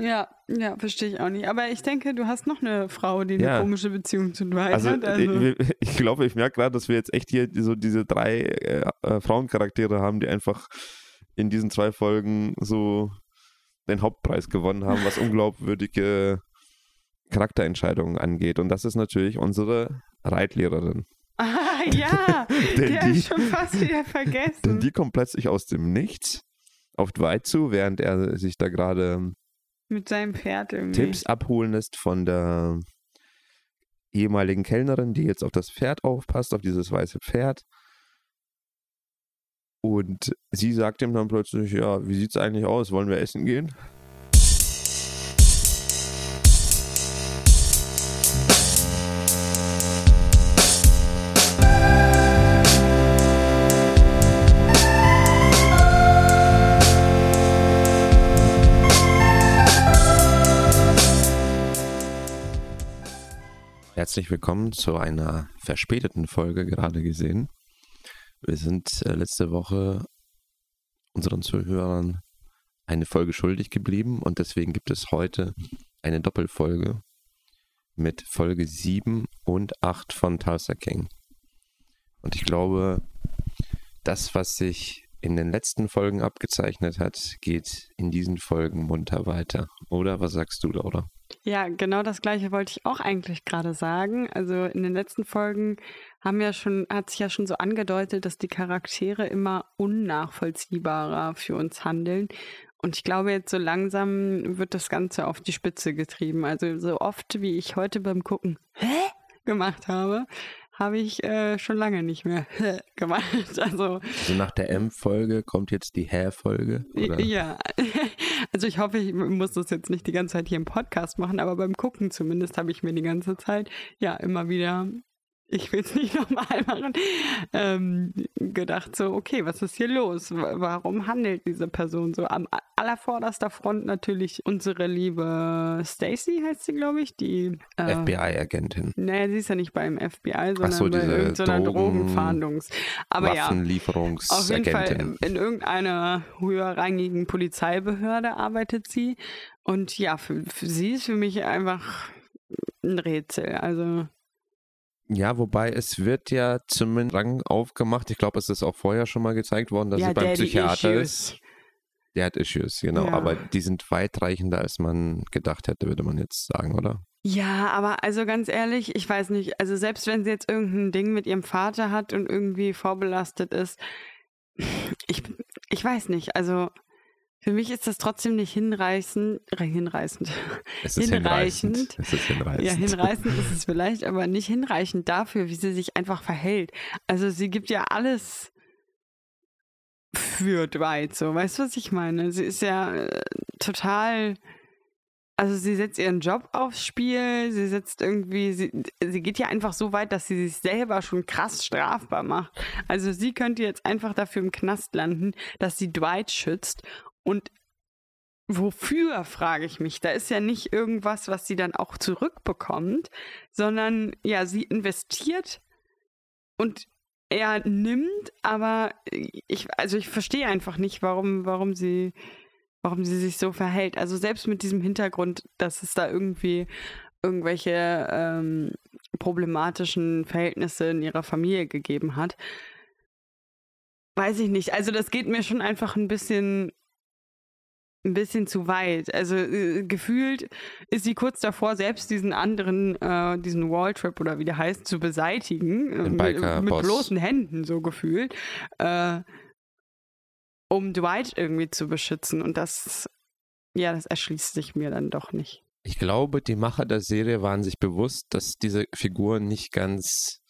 Ja, ja, verstehe ich auch nicht. Aber ich denke, du hast noch eine Frau, die eine ja. komische Beziehung zu Dwight also, hat. Also. Ich, ich glaube, ich merke gerade, dass wir jetzt echt hier so diese drei äh, äh, Frauencharaktere haben, die einfach in diesen zwei Folgen so den Hauptpreis gewonnen haben, was unglaubwürdige Charakterentscheidungen angeht. Und das ist natürlich unsere Reitlehrerin. Ah, ja, die habe ich schon fast wieder vergessen. Denn die kommt plötzlich aus dem Nichts auf Dwight zu, während er sich da gerade mit seinem Pferd irgendwie. Tipps abholen lässt von der ehemaligen Kellnerin, die jetzt auf das Pferd aufpasst, auf dieses weiße Pferd. Und sie sagt ihm dann plötzlich, ja, wie sieht's eigentlich aus? Wollen wir essen gehen? Herzlich willkommen zu einer verspäteten Folge gerade gesehen. Wir sind äh, letzte Woche unseren Zuhörern eine Folge schuldig geblieben und deswegen gibt es heute eine Doppelfolge mit Folge 7 und 8 von Tulsa King. Und ich glaube, das, was sich in den letzten Folgen abgezeichnet hat, geht in diesen Folgen munter weiter. Oder was sagst du, Laura? Ja, genau das gleiche wollte ich auch eigentlich gerade sagen. Also in den letzten Folgen haben ja schon, hat sich ja schon so angedeutet, dass die Charaktere immer unnachvollziehbarer für uns handeln. Und ich glaube, jetzt so langsam wird das Ganze auf die Spitze getrieben. Also so oft, wie ich heute beim Gucken Hä? gemacht habe, habe ich äh, schon lange nicht mehr gemacht. Also, also nach der M-Folge kommt jetzt die Hä-Folge? Ja, also ich hoffe, ich muss das jetzt nicht die ganze Zeit hier im Podcast machen, aber beim Gucken zumindest habe ich mir die ganze Zeit ja immer wieder ich will es nicht nochmal machen, ähm, gedacht so, okay, was ist hier los? Warum handelt diese Person so? Am allervorderster Front natürlich unsere liebe Stacy, heißt sie, glaube ich, die äh, FBI-Agentin. Naja, sie ist ja nicht beim FBI, sondern so, bei irgendeiner Drogen, Drogenfahndungs. Aber ja, auf jeden Fall in irgendeiner höherrangigen Polizeibehörde arbeitet sie. Und ja, für, für sie ist für mich einfach ein Rätsel. Also ja, wobei es wird ja zumindest Rang aufgemacht. Ich glaube, es ist auch vorher schon mal gezeigt worden, dass ja, sie beim Psychiater ist. Der hat Issues, genau. Ja. Aber die sind weitreichender, als man gedacht hätte, würde man jetzt sagen, oder? Ja, aber also ganz ehrlich, ich weiß nicht, also selbst wenn sie jetzt irgendein Ding mit ihrem Vater hat und irgendwie vorbelastet ist, ich, ich weiß nicht, also für mich ist das trotzdem nicht hinreißend, hinreißend. Es ist hinreichend. hinreichend. Es ist hinreichend. Ja, hinreißend ist es vielleicht, aber nicht hinreichend dafür, wie sie sich einfach verhält. Also sie gibt ja alles für Dwight, so. Weißt du, was ich meine? Sie ist ja äh, total, also sie setzt ihren Job aufs Spiel, sie setzt irgendwie, sie, sie geht ja einfach so weit, dass sie sich selber schon krass strafbar macht. Also sie könnte jetzt einfach dafür im Knast landen, dass sie Dwight schützt und wofür, frage ich mich. Da ist ja nicht irgendwas, was sie dann auch zurückbekommt, sondern ja, sie investiert und er nimmt, aber ich, also ich verstehe einfach nicht, warum, warum sie, warum sie sich so verhält. Also selbst mit diesem Hintergrund, dass es da irgendwie irgendwelche ähm, problematischen Verhältnisse in ihrer Familie gegeben hat. Weiß ich nicht. Also das geht mir schon einfach ein bisschen ein bisschen zu weit. Also äh, gefühlt ist sie kurz davor, selbst diesen anderen, äh, diesen Walltrip oder wie der heißt, zu beseitigen. Äh, mit, mit bloßen Händen so gefühlt. Äh, um Dwight irgendwie zu beschützen. Und das, ja, das erschließt sich mir dann doch nicht. Ich glaube, die Macher der Serie waren sich bewusst, dass diese Figur nicht ganz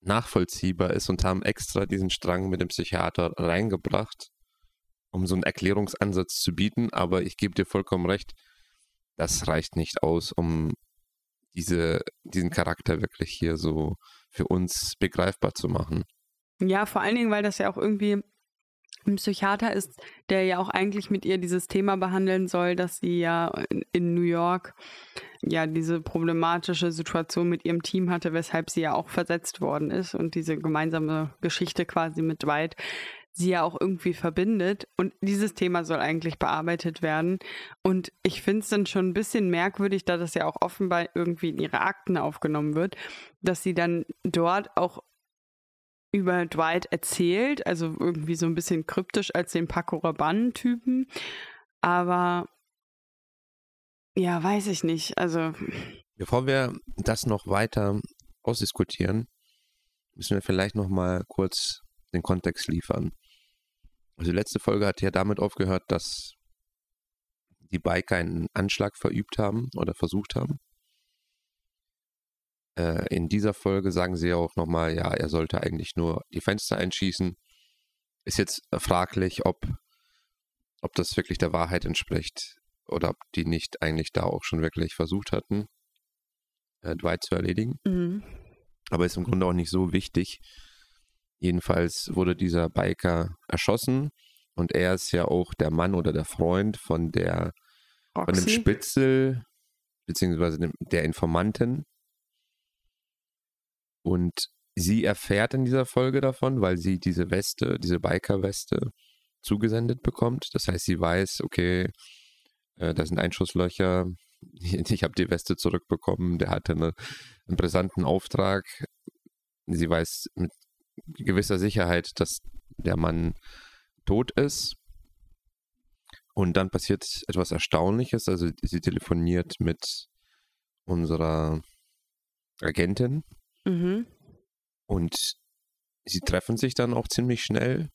nachvollziehbar ist und haben extra diesen Strang mit dem Psychiater reingebracht, um so einen Erklärungsansatz zu bieten, aber ich gebe dir vollkommen recht, das reicht nicht aus, um diese, diesen Charakter wirklich hier so für uns begreifbar zu machen. Ja, vor allen Dingen, weil das ja auch irgendwie ein Psychiater ist, der ja auch eigentlich mit ihr dieses Thema behandeln soll, dass sie ja in New York ja diese problematische Situation mit ihrem Team hatte, weshalb sie ja auch versetzt worden ist und diese gemeinsame Geschichte quasi mit Dwight sie ja auch irgendwie verbindet. Und dieses Thema soll eigentlich bearbeitet werden. Und ich finde es dann schon ein bisschen merkwürdig, da das ja auch offenbar irgendwie in ihre Akten aufgenommen wird, dass sie dann dort auch über Dwight erzählt, also irgendwie so ein bisschen kryptisch als den Paco Rabanne-Typen. Aber ja, weiß ich nicht. Also. Bevor wir das noch weiter ausdiskutieren, müssen wir vielleicht noch mal kurz den Kontext liefern. Also die letzte Folge hat ja damit aufgehört, dass die Biker einen Anschlag verübt haben oder versucht haben. Äh, in dieser Folge sagen sie auch nochmal, ja, er sollte eigentlich nur die Fenster einschießen. Ist jetzt fraglich, ob, ob das wirklich der Wahrheit entspricht oder ob die nicht eigentlich da auch schon wirklich versucht hatten, äh, Dwight zu erledigen. Mhm. Aber ist im Grunde auch nicht so wichtig. Jedenfalls wurde dieser Biker erschossen und er ist ja auch der Mann oder der Freund von der Roxy? von dem Spitzel beziehungsweise dem, der Informantin. Und sie erfährt in dieser Folge davon, weil sie diese Weste, diese Biker-Weste zugesendet bekommt. Das heißt, sie weiß, okay, äh, da sind Einschusslöcher. Ich habe die Weste zurückbekommen. Der hatte eine, einen brisanten Auftrag. Sie weiß mit gewisser Sicherheit, dass der Mann tot ist. Und dann passiert etwas Erstaunliches. Also sie telefoniert mit unserer Agentin. Mhm. Und sie treffen sich dann auch ziemlich schnell.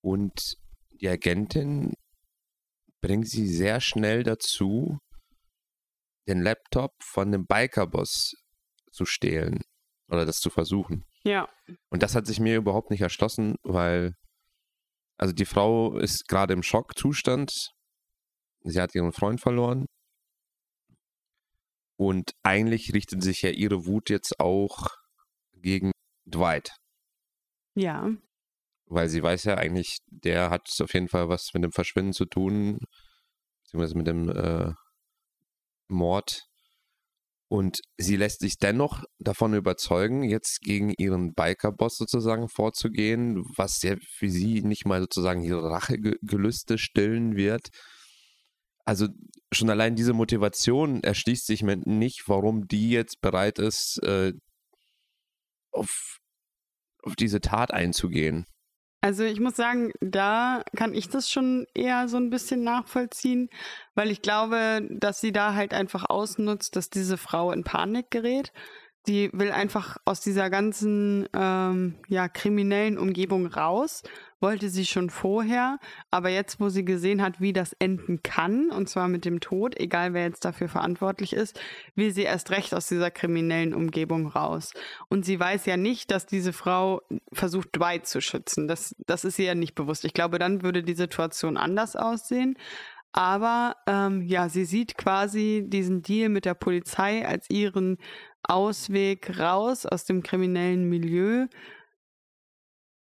Und die Agentin bringt sie sehr schnell dazu, den Laptop von dem Bikerboss zu stehlen oder das zu versuchen. Ja. Und das hat sich mir überhaupt nicht erschlossen, weil also die Frau ist gerade im Schockzustand. Sie hat ihren Freund verloren. Und eigentlich richtet sich ja ihre Wut jetzt auch gegen Dwight. Ja. Weil sie weiß ja eigentlich, der hat auf jeden Fall was mit dem Verschwinden zu tun, beziehungsweise mit dem äh, Mord und sie lässt sich dennoch davon überzeugen, jetzt gegen ihren Biker-Boss sozusagen vorzugehen, was ja für sie nicht mal sozusagen ihre Rachegelüste stillen wird. Also schon allein diese Motivation erschließt sich mir nicht, warum die jetzt bereit ist, äh, auf, auf diese Tat einzugehen. Also ich muss sagen, da kann ich das schon eher so ein bisschen nachvollziehen, weil ich glaube, dass sie da halt einfach ausnutzt, dass diese Frau in Panik gerät die will einfach aus dieser ganzen ähm, ja, kriminellen Umgebung raus, wollte sie schon vorher, aber jetzt, wo sie gesehen hat, wie das enden kann, und zwar mit dem Tod, egal wer jetzt dafür verantwortlich ist, will sie erst recht aus dieser kriminellen Umgebung raus. Und sie weiß ja nicht, dass diese Frau versucht, Dwight zu schützen. Das, das ist ihr ja nicht bewusst. Ich glaube, dann würde die Situation anders aussehen. Aber ähm, ja, sie sieht quasi diesen Deal mit der Polizei als ihren Ausweg raus aus dem kriminellen Milieu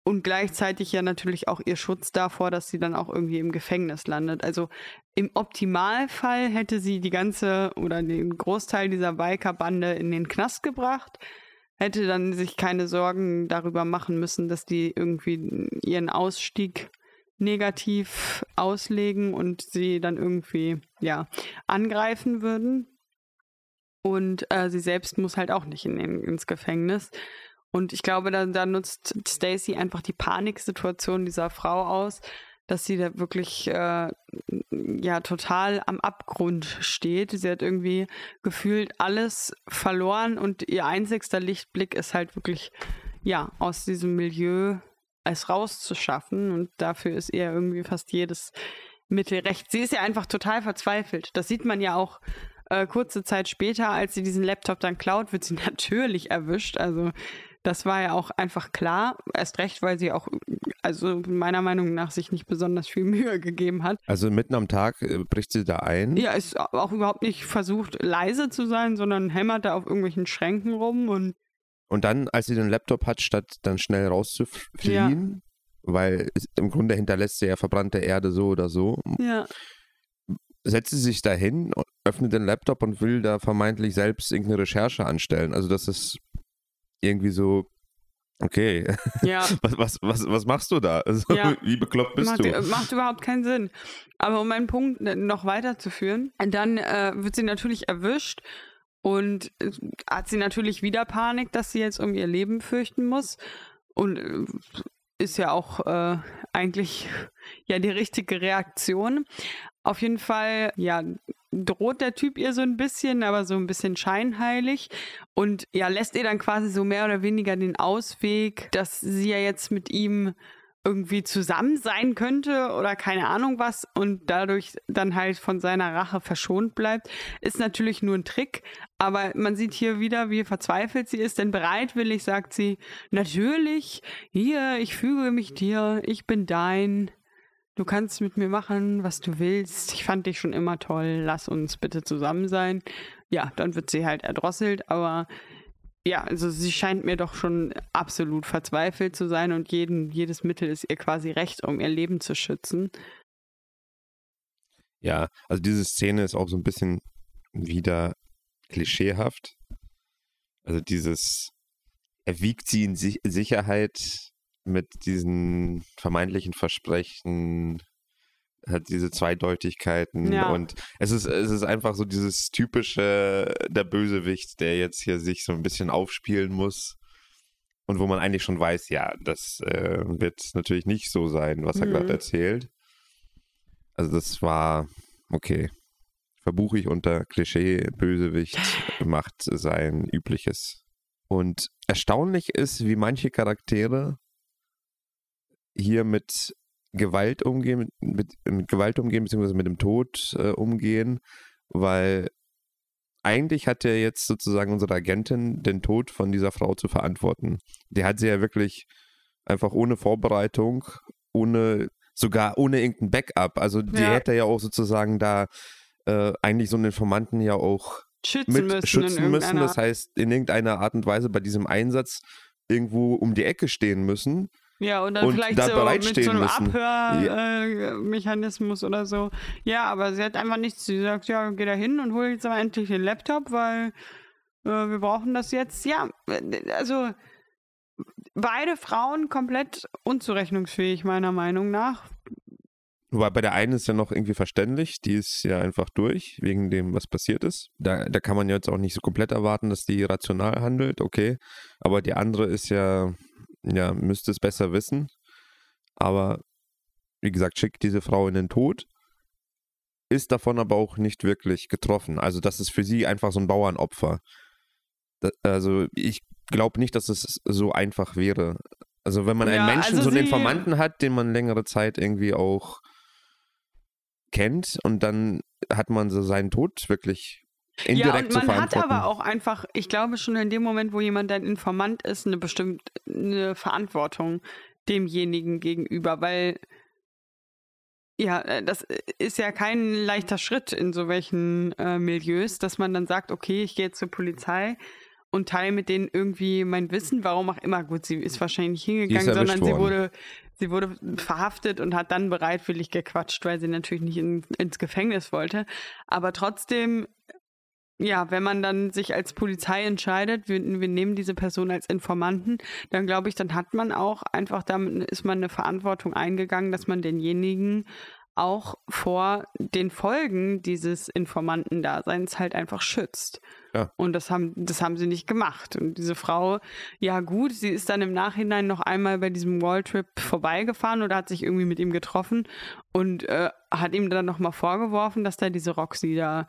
und gleichzeitig ja natürlich auch ihr Schutz davor, dass sie dann auch irgendwie im Gefängnis landet. Also im Optimalfall hätte sie die ganze oder den Großteil dieser Biker-Bande in den Knast gebracht, hätte dann sich keine Sorgen darüber machen müssen, dass die irgendwie ihren Ausstieg negativ auslegen und sie dann irgendwie ja angreifen würden. Und äh, sie selbst muss halt auch nicht in den, ins Gefängnis. Und ich glaube, da, da nutzt Stacy einfach die Paniksituation dieser Frau aus, dass sie da wirklich äh, ja total am Abgrund steht. Sie hat irgendwie gefühlt alles verloren und ihr einzigster Lichtblick ist halt wirklich ja aus diesem Milieu es rauszuschaffen. Und dafür ist ihr irgendwie fast jedes Mittel recht. Sie ist ja einfach total verzweifelt. Das sieht man ja auch äh, kurze Zeit später, als sie diesen Laptop dann klaut, wird sie natürlich erwischt. Also das war ja auch einfach klar. Erst recht, weil sie auch, also meiner Meinung nach, sich nicht besonders viel Mühe gegeben hat. Also mitten am Tag äh, bricht sie da ein? Ja, ist auch überhaupt nicht versucht, leise zu sein, sondern hämmert da auf irgendwelchen Schränken rum und. Und dann, als sie den Laptop hat, statt dann schnell rauszufliehen, ja. weil im Grunde hinterlässt sie ja verbrannte Erde so oder so. Ja setzt sie sich dahin, öffnet den Laptop und will da vermeintlich selbst irgendeine Recherche anstellen. Also das ist irgendwie so Okay. Ja. Was, was, was, was machst du da? Also, Ja. Wie bekloppt bist macht, du? macht überhaupt keinen Sinn. Aber um meinen Punkt noch weiterzuführen, dann äh, wird sie natürlich erwischt und äh, hat sie natürlich wieder Panik, dass sie jetzt um ihr Leben fürchten muss. Und äh, ist ja auch äh, eigentlich ja die richtige Reaktion. Auf jeden Fall, ja, droht der Typ ihr so ein bisschen, aber so ein bisschen scheinheilig und ja, lässt ihr dann quasi so mehr oder weniger den Ausweg, dass sie ja jetzt mit ihm irgendwie zusammen sein könnte oder keine Ahnung was und dadurch dann halt von seiner Rache verschont bleibt, ist natürlich nur ein Trick. Aber man sieht hier wieder, wie verzweifelt sie ist, denn bereitwillig sagt sie, natürlich, hier, ich füge mich dir, ich bin dein. Du kannst mit mir machen, was du willst. Ich fand dich schon immer toll. Lass uns bitte zusammen sein. Ja, dann wird sie halt erdrosselt, aber ja, also sie scheint mir doch schon absolut verzweifelt zu sein und jeden, jedes Mittel ist ihr quasi recht, um ihr Leben zu schützen. Ja, also diese Szene ist auch so ein bisschen wieder klischeehaft. Also dieses, er wiegt sie in Si- Sicherheit mit diesen vermeintlichen Versprechen, hat diese Zweideutigkeiten Ja. und es ist, es ist einfach so dieses typische, der Bösewicht, der jetzt hier sich so ein bisschen aufspielen muss und wo man eigentlich schon weiß, ja, das äh, wird natürlich nicht so sein, was er Mhm. gerade erzählt. Also das war, okay, verbuche ich unter Klischee, Bösewicht macht sein Übliches. Und erstaunlich ist, wie manche Charaktere hier mit Gewalt umgehen, mit, mit, Gewalt umgehen, beziehungsweise mit dem Tod äh, umgehen, weil eigentlich hat ja jetzt sozusagen unsere Agentin den Tod von dieser Frau zu verantworten. Die hat sie ja wirklich einfach ohne Vorbereitung, ohne, sogar ohne irgendein Backup. Also die Ja. hätte ja auch sozusagen da äh, eigentlich so einen Informanten ja auch Schützen mit müssen. schützen müssen. Das heißt, in irgendeiner Art und Weise bei diesem Einsatz irgendwo um die Ecke stehen müssen. Ja, und dann und vielleicht da so mit so einem. Abhörmechanismus oder so. Ja, aber sie hat einfach nichts. Sie sagt, ja, geh da hin und hol jetzt aber endlich den Laptop, weil äh, wir brauchen das jetzt. Ja, also beide Frauen komplett unzurechnungsfähig, meiner Meinung nach. Wobei bei der einen ist ja noch irgendwie verständlich, die ist ja einfach durch, wegen dem, was passiert ist. Da, da kann man jetzt auch nicht so komplett erwarten, dass die rational handelt, okay. Aber die andere ist ja, ja, müsste es besser wissen. Aber wie gesagt, schickt diese Frau in den Tod, ist davon aber auch nicht wirklich getroffen. Also das ist für sie einfach so ein Bauernopfer. Da, also ich glaube nicht, dass es so einfach wäre. Also wenn man einen Ja, Menschen, also so einen Informanten hat, den man längere Zeit irgendwie auch kennt und dann hat man so seinen Tod wirklich Ja, indirekt und zu man hat verantworten. aber auch einfach, ich glaube schon in dem Moment, wo jemand ein Informant ist, eine bestimmte eine Verantwortung demjenigen gegenüber, weil ja, äh, das ist ja kein leichter Schritt in so welchen äh, Milieus, dass man dann sagt, okay, ich gehe jetzt zur Polizei und teile mit denen irgendwie mein Wissen, warum auch immer. Gut, sie ist wahrscheinlich nicht hingegangen, erwischt sondern sie wurde, sie wurde verhaftet und hat dann bereitwillig gequatscht, weil sie natürlich nicht in, ins Gefängnis wollte. Aber trotzdem ja, wenn man dann sich als Polizei entscheidet, wir, wir nehmen diese Person als Informanten, dann glaube ich, dann hat man auch einfach, damit ist man eine Verantwortung eingegangen, dass man denjenigen auch vor den Folgen dieses Informantendaseins halt einfach schützt. Ja. Und das haben, das haben sie nicht gemacht. Und diese Frau, ja gut, sie ist dann im Nachhinein noch einmal bei diesem Walltrip vorbeigefahren oder hat sich irgendwie mit ihm getroffen und äh, hat ihm dann nochmal vorgeworfen, dass da diese Roxy da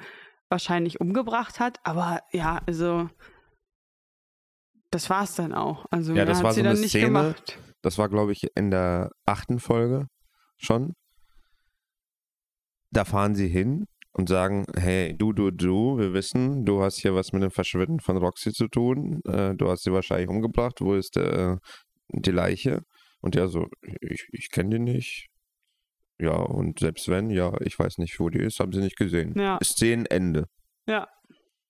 wahrscheinlich umgebracht hat. Aber ja, also das war's dann auch. Also Ja, das hat war sie so dann eine nicht Szene, gemacht. Das war, glaube ich, in der achten Folge schon. Da fahren sie hin und sagen, hey, du, du, du, wir wissen, du hast hier was mit dem Verschwinden von Roxy zu tun. Äh, du hast sie wahrscheinlich umgebracht. Wo ist äh, die Leiche? Und ja, so, ich, ich kenne die nicht. Ja, und selbst wenn, ja, ich weiß nicht, wo die ist, haben sie nicht gesehen. Ja. Szenenende. Ja.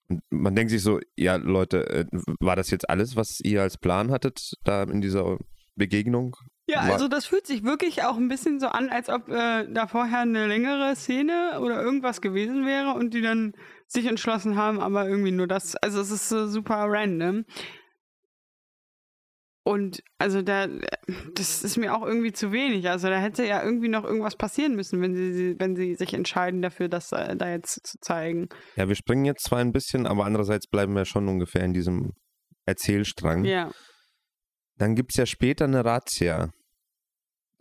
Und man denkt sich so, ja, Leute, äh, war das jetzt alles, was ihr als Plan hattet, da in dieser Begegnung? Ja, also das fühlt sich wirklich auch ein bisschen so an, als ob äh, da vorher eine längere Szene oder irgendwas gewesen wäre und die dann sich entschlossen haben, aber irgendwie nur das. Also es ist so super random. Und also da, das ist mir auch irgendwie zu wenig. Also da hätte ja irgendwie noch irgendwas passieren müssen, wenn sie, wenn sie sich entscheiden dafür, das äh, da jetzt zu zeigen. Ja, wir springen jetzt zwar ein bisschen, aber andererseits bleiben wir schon ungefähr in diesem Erzählstrang. Ja. Dann gibt es ja später eine Razzia.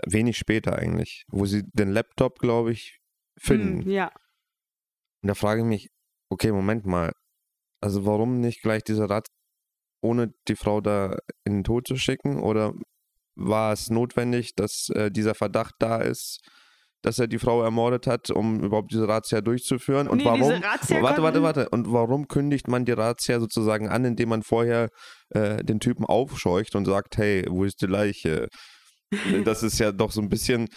Wenig später eigentlich, wo sie den Laptop, glaube ich, finden. Hm, ja. Und da frage ich mich, okay, Moment mal. Also warum nicht gleich diese Razzia, ohne die Frau da in den Tod zu schicken? Oder war es notwendig, dass äh, dieser Verdacht da ist, dass er die Frau ermordet hat, um überhaupt diese Razzia durchzuführen? Und Nee, warum? warte, warte, warte. Und warum kündigt man die Razzia sozusagen an, indem man vorher äh, den Typen aufscheucht und sagt, hey, wo ist die Leiche? Das ist ja doch so ein bisschen,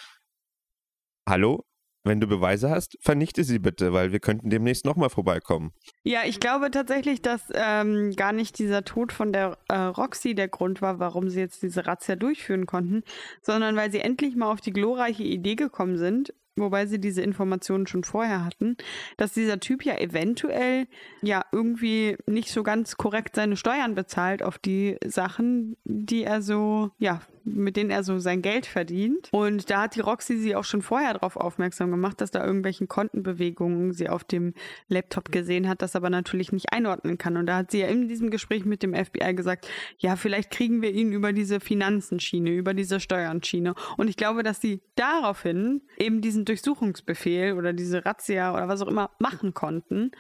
hallo? Wenn du Beweise hast, vernichte sie bitte, weil wir könnten demnächst nochmal vorbeikommen. Ja, ich glaube tatsächlich, dass ähm, gar nicht dieser Tod von der äh, Roxy der Grund war, warum sie jetzt diese Razzia durchführen konnten, sondern weil sie endlich mal auf die glorreiche Idee gekommen sind, wobei sie diese Informationen schon vorher hatten, dass dieser Typ ja eventuell ja irgendwie nicht so ganz korrekt seine Steuern bezahlt auf die Sachen, die er so, ja, mit denen er so sein Geld verdient. Und da hat die Roxy sie auch schon vorher darauf aufmerksam gemacht, dass da irgendwelchen Kontenbewegungen sie auf dem Laptop gesehen hat, das aber natürlich nicht einordnen kann. Und da hat sie ja in diesem Gespräch mit dem FBI gesagt, ja, vielleicht kriegen wir ihn über diese Finanzenschiene, über diese Steuernschiene. Und ich glaube, dass sie daraufhin eben diesen Durchsuchungsbefehl oder diese Razzia oder was auch immer machen konnten.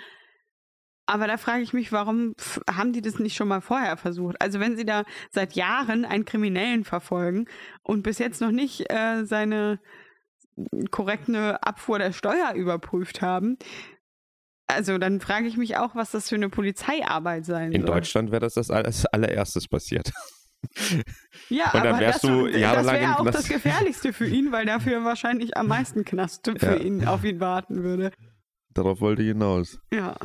Aber da frage ich mich, warum haben die das nicht schon mal vorher versucht? Also wenn sie da seit Jahren einen Kriminellen verfolgen und bis jetzt noch nicht äh, seine korrekte Abfuhr der Steuer überprüft haben, also dann frage ich mich auch, was das für eine Polizeiarbeit sein In soll. Deutschland wäre das das als allererstes passiert. Ja, Und dann aber wärst das, du das jahrelang im wäre auch das Gefährlichste für ihn, weil dafür wahrscheinlich am meisten Knast für Ja. ihn auf ihn warten würde. Darauf wollte ich hinaus. Ja.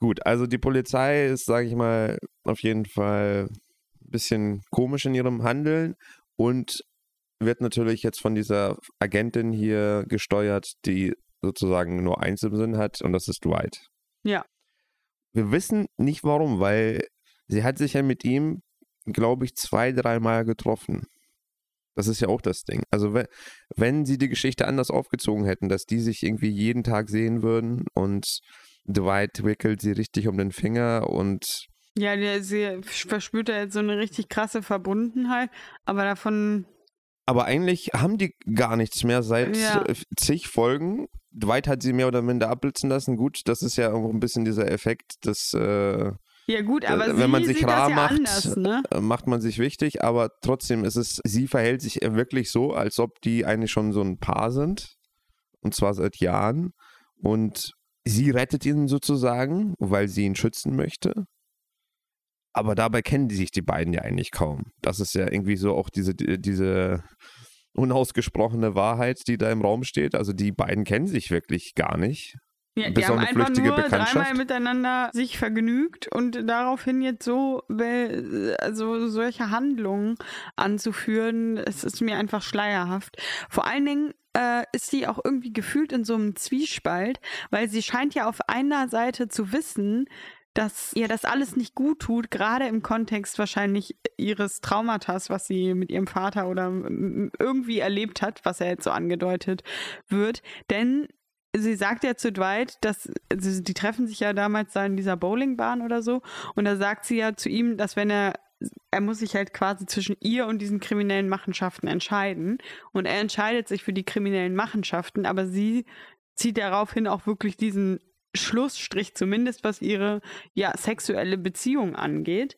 Gut, also die Polizei ist, sage ich mal, auf jeden Fall ein bisschen komisch in ihrem Handeln und wird natürlich jetzt von dieser Agentin hier gesteuert, die sozusagen nur eins im Sinn hat und das ist Dwight. Ja. Wir wissen nicht warum, weil sie hat sich ja mit ihm, glaube ich, zwei, dreimal getroffen. Das ist ja auch das Ding. Also wenn, wenn sie die Geschichte anders aufgezogen hätten, dass die sich irgendwie jeden Tag sehen würden und Dwight wickelt sie richtig um den Finger und Ja, der, sie verspürt da jetzt so eine richtig krasse Verbundenheit, aber davon, aber eigentlich haben die gar nichts mehr seit Ja. zig Folgen. Dwight hat sie mehr oder minder abblitzen lassen. Gut, das ist ja auch ein bisschen dieser Effekt, dass äh, ja gut, aber Wenn sie man sich rar ja macht, anders, ne? äh, macht man sich wichtig, aber trotzdem ist es, sie verhält sich wirklich so, als ob die eigentlich schon so ein Paar sind. Und zwar seit Jahren. Und sie rettet ihn sozusagen, weil sie ihn schützen möchte. Aber dabei kennen die sich die beiden ja eigentlich kaum. Das ist ja irgendwie so auch diese, diese unausgesprochene Wahrheit, die da im Raum steht. Also die beiden kennen sich wirklich gar nicht. Ja, die haben einfach nur dreimal miteinander sich vergnügt und daraufhin jetzt so also solche Handlungen anzuführen, es ist mir einfach schleierhaft. Vor allen Dingen äh, ist sie auch irgendwie gefühlt in so einem Zwiespalt, weil sie scheint ja auf einer Seite zu wissen, dass ihr das alles nicht gut tut, gerade im Kontext wahrscheinlich ihres Traumatas, was sie mit ihrem Vater oder irgendwie erlebt hat, was ja jetzt so angedeutet wird. Denn sie sagt ja zu Dwight, dass also die treffen sich ja damals da in dieser Bowlingbahn oder so und da sagt sie ja zu ihm, dass wenn er er muss sich halt quasi zwischen ihr und diesen kriminellen Machenschaften entscheiden und er entscheidet sich für die kriminellen Machenschaften, aber sie zieht daraufhin auch wirklich diesen Schlussstrich zumindest was ihre ja sexuelle Beziehung angeht.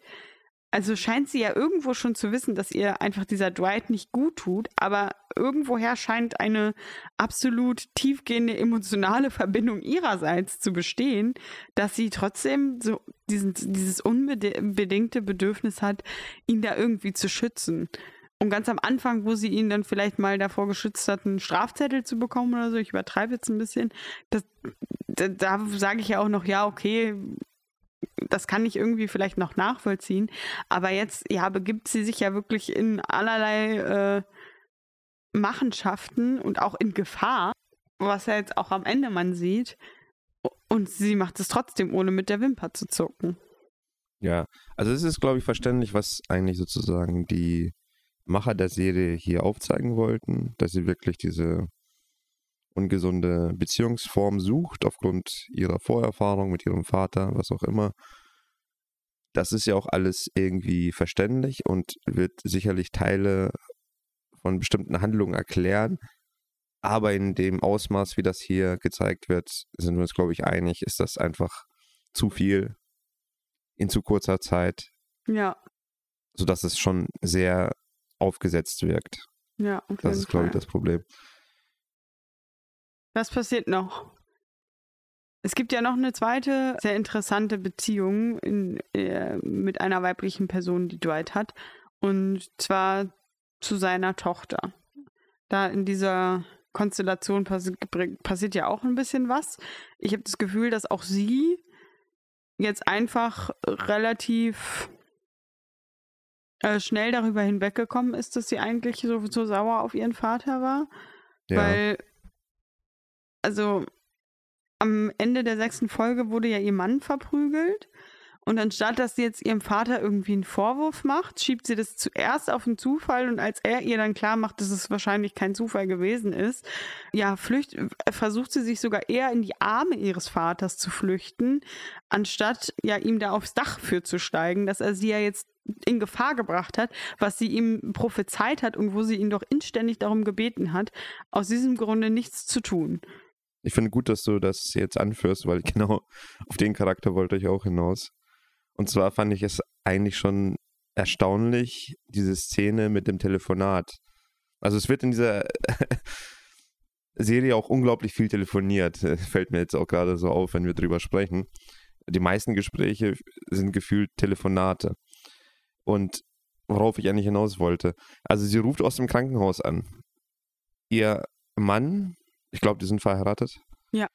Also scheint sie ja irgendwo schon zu wissen, dass ihr einfach dieser Dwight nicht gut tut, aber irgendwoher scheint eine absolut tiefgehende emotionale Verbindung ihrerseits zu bestehen, dass sie trotzdem so diesen, dieses unbedingte Bedürfnis hat, ihn da irgendwie zu schützen. Und ganz am Anfang, wo sie ihn dann vielleicht mal davor geschützt hat, einen Strafzettel zu bekommen oder so, ich übertreibe jetzt ein bisschen, das, da, da sage ich ja auch noch, ja, okay, das kann ich irgendwie vielleicht noch nachvollziehen. Aber jetzt, ja, begibt sie sich ja wirklich in allerlei äh, Machenschaften und auch in Gefahr, was ja jetzt auch am Ende man sieht. Und sie macht es trotzdem, ohne mit der Wimper zu zucken. Ja, also es ist, glaube ich, verständlich, was eigentlich sozusagen die Macher der Serie hier aufzeigen wollten, dass sie wirklich diese ungesunde Beziehungsform sucht, aufgrund ihrer Vorerfahrung mit ihrem Vater, was auch immer. Das ist ja auch alles irgendwie verständlich und wird sicherlich Teile von bestimmten Handlungen erklären. Aber in dem Ausmaß, wie das hier gezeigt wird, sind wir uns, glaube ich, einig, ist das einfach zu viel in zu kurzer Zeit. Ja. Sodass es schon sehr aufgesetzt wirkt. Ja, auf Das ist, glaube ich, das Problem. Was passiert noch? Es gibt ja noch eine zweite sehr interessante Beziehung in, äh, mit einer weiblichen Person, die Dwight hat. Und zwar zu seiner Tochter. Da in dieser Konstellation passi passiert ja auch ein bisschen was. Ich habe das Gefühl, dass auch sie jetzt einfach relativ äh, schnell darüber hinweggekommen ist, dass sie eigentlich so, so sauer auf ihren Vater war. Ja. Weil also am Ende der sechsten Folge wurde ja ihr Mann verprügelt. Und anstatt dass sie jetzt ihrem Vater irgendwie einen Vorwurf macht, schiebt sie das zuerst auf den Zufall und als er ihr dann klar macht, dass es wahrscheinlich kein Zufall gewesen ist, ja, flücht, versucht sie sich sogar eher in die Arme ihres Vaters zu flüchten, anstatt ja ihm da aufs Dach für zu steigen, dass er sie ja jetzt in Gefahr gebracht hat, was sie ihm prophezeit hat und wo sie ihn doch inständig darum gebeten hat, aus diesem Grunde nichts zu tun. Ich finde gut, dass du das jetzt anführst, weil genau auf den Charakter wollte ich auch hinaus. Und zwar fand ich es eigentlich schon erstaunlich, diese Szene mit dem Telefonat. Also es wird in dieser Serie auch unglaublich viel telefoniert. Fällt mir jetzt auch gerade so auf, wenn wir drüber sprechen. Die meisten Gespräche sind gefühlt Telefonate. Und worauf ich eigentlich hinaus wollte. Also sie ruft aus dem Krankenhaus an. Ihr Mann ich glaube, die sind verheiratet. Ja.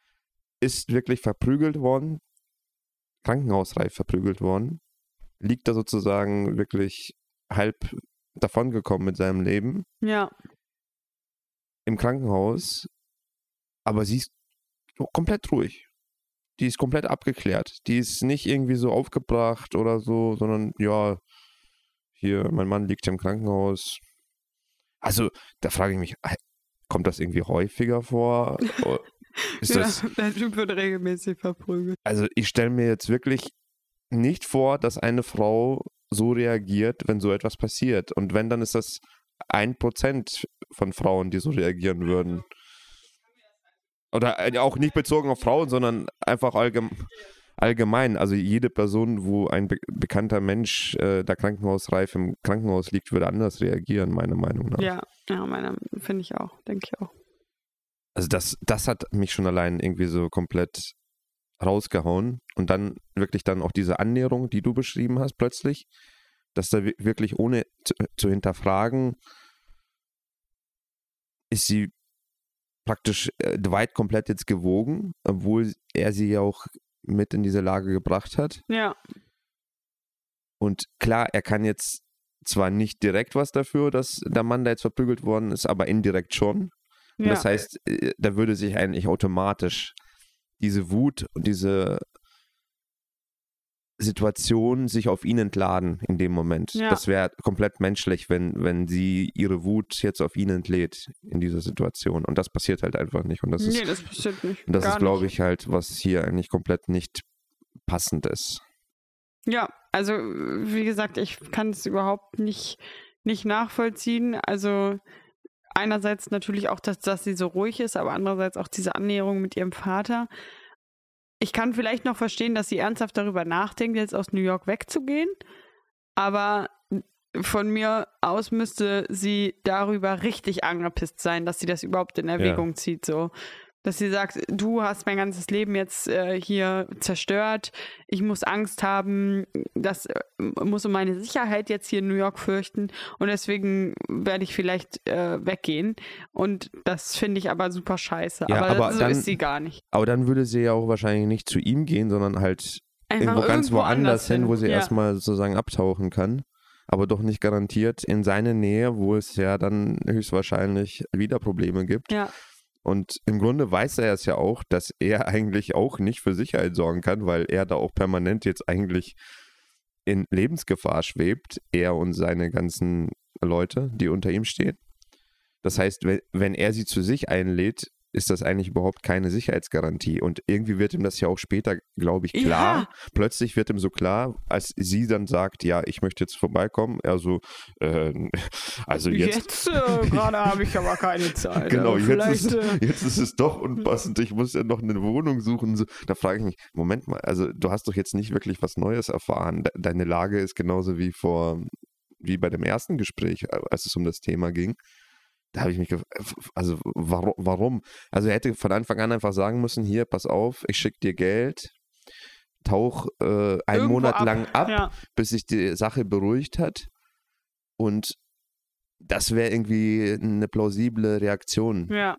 Ist wirklich verprügelt worden, krankenhausreif verprügelt worden, liegt da sozusagen wirklich halb davongekommen mit seinem Leben. Ja. Im Krankenhaus, aber sie ist komplett ruhig. Die ist komplett abgeklärt. Die ist nicht irgendwie so aufgebracht oder so, sondern ja, hier, mein Mann liegt im Krankenhaus. Also, da frage ich mich, Kommt das irgendwie häufiger vor? Ist ja, das, der Typ wird regelmäßig verprügelt. Also ich stelle mir jetzt wirklich nicht vor, dass eine Frau so reagiert, wenn so etwas passiert. Und wenn, dann ist das ein Prozent von Frauen, die so reagieren würden. Oder äh, auch nicht bezogen auf Frauen, sondern einfach allgemein allgemein, also jede Person, wo ein be bekannter Mensch äh, da krankenhausreif im Krankenhaus liegt, würde anders reagieren, meiner Meinung nach. Ja, ja, meiner finde ich auch, denke ich auch. Also das, das hat mich schon allein irgendwie so komplett rausgehauen und dann wirklich dann auch diese Annäherung, die du beschrieben hast plötzlich, dass da wirklich ohne zu, zu hinterfragen, ist sie praktisch äh, weit komplett jetzt gewogen, obwohl er sie ja auch mit in diese Lage gebracht hat. Ja. Und klar, er kann jetzt zwar nicht direkt was dafür, dass der Mann da jetzt verprügelt worden ist, aber indirekt schon. Ja. das heißt, äh, da würde sich eigentlich automatisch diese Wut und diese Situation sich auf ihn entladen in dem Moment. Ja. Das wäre komplett menschlich, wenn, wenn sie ihre Wut jetzt auf ihn entlädt in dieser Situation. Und das passiert halt einfach nicht. Und das nee, ist, das passiert nicht. Und das ist, glaube ich, halt, was hier eigentlich komplett nicht passend ist. Ja, also wie gesagt, ich kann es überhaupt nicht, nicht nachvollziehen. Also einerseits natürlich auch, dass, dass sie so ruhig ist, aber andererseits auch diese Annäherung mit ihrem Vater. Ich kann vielleicht noch verstehen, dass sie ernsthaft darüber nachdenkt, jetzt aus New York wegzugehen. Aber von mir aus müsste sie darüber richtig angepisst sein, dass sie das überhaupt in Erwägung ja. zieht. So dass sie sagt, du hast mein ganzes Leben jetzt äh, hier zerstört, ich muss Angst haben, das äh, muss um meine Sicherheit jetzt hier in New York fürchten und deswegen werde ich vielleicht äh, weggehen. Und das finde ich aber super scheiße. Ja, aber, aber so dann, ist sie gar nicht. Aber dann würde sie ja auch wahrscheinlich nicht zu ihm gehen, sondern halt Einfach irgendwo ganz woanders hin, wo sie ja. erstmal sozusagen abtauchen kann aber doch nicht garantiert in seine Nähe, wo es ja dann höchstwahrscheinlich wieder Probleme gibt. Ja. Und im Grunde weiß er es ja auch, dass er eigentlich auch nicht für Sicherheit sorgen kann, weil er da auch permanent jetzt eigentlich in Lebensgefahr schwebt, er und seine ganzen Leute, die unter ihm stehen. Das heißt, wenn, er sie zu sich einlädt, ist das eigentlich überhaupt keine Sicherheitsgarantie. Und irgendwie wird ihm das ja auch später, glaube ich, klar. Ja. Plötzlich wird ihm so klar, als sie dann sagt, ja, ich möchte jetzt vorbeikommen. Er so, äh, also jetzt. Jetzt äh, gerade habe ich aber keine Zeit. Genau, aber jetzt ist, äh, jetzt ist es doch unpassend. Ich muss ja noch eine Wohnung suchen. Da frage ich mich, Moment mal, also du hast doch jetzt nicht wirklich was Neues erfahren. De- Deine Lage ist genauso wie vor, wie bei dem ersten Gespräch, äh, als es um das Thema ging. Da habe ich mich gefragt, also warum? Also er hätte von Anfang an einfach sagen müssen, hier, pass auf, ich schicke dir Geld, tauch äh, einen irgendwo Monat ab. lang ab, Ja. bis sich die Sache beruhigt hat. Und das wäre irgendwie eine plausible Reaktion. ja.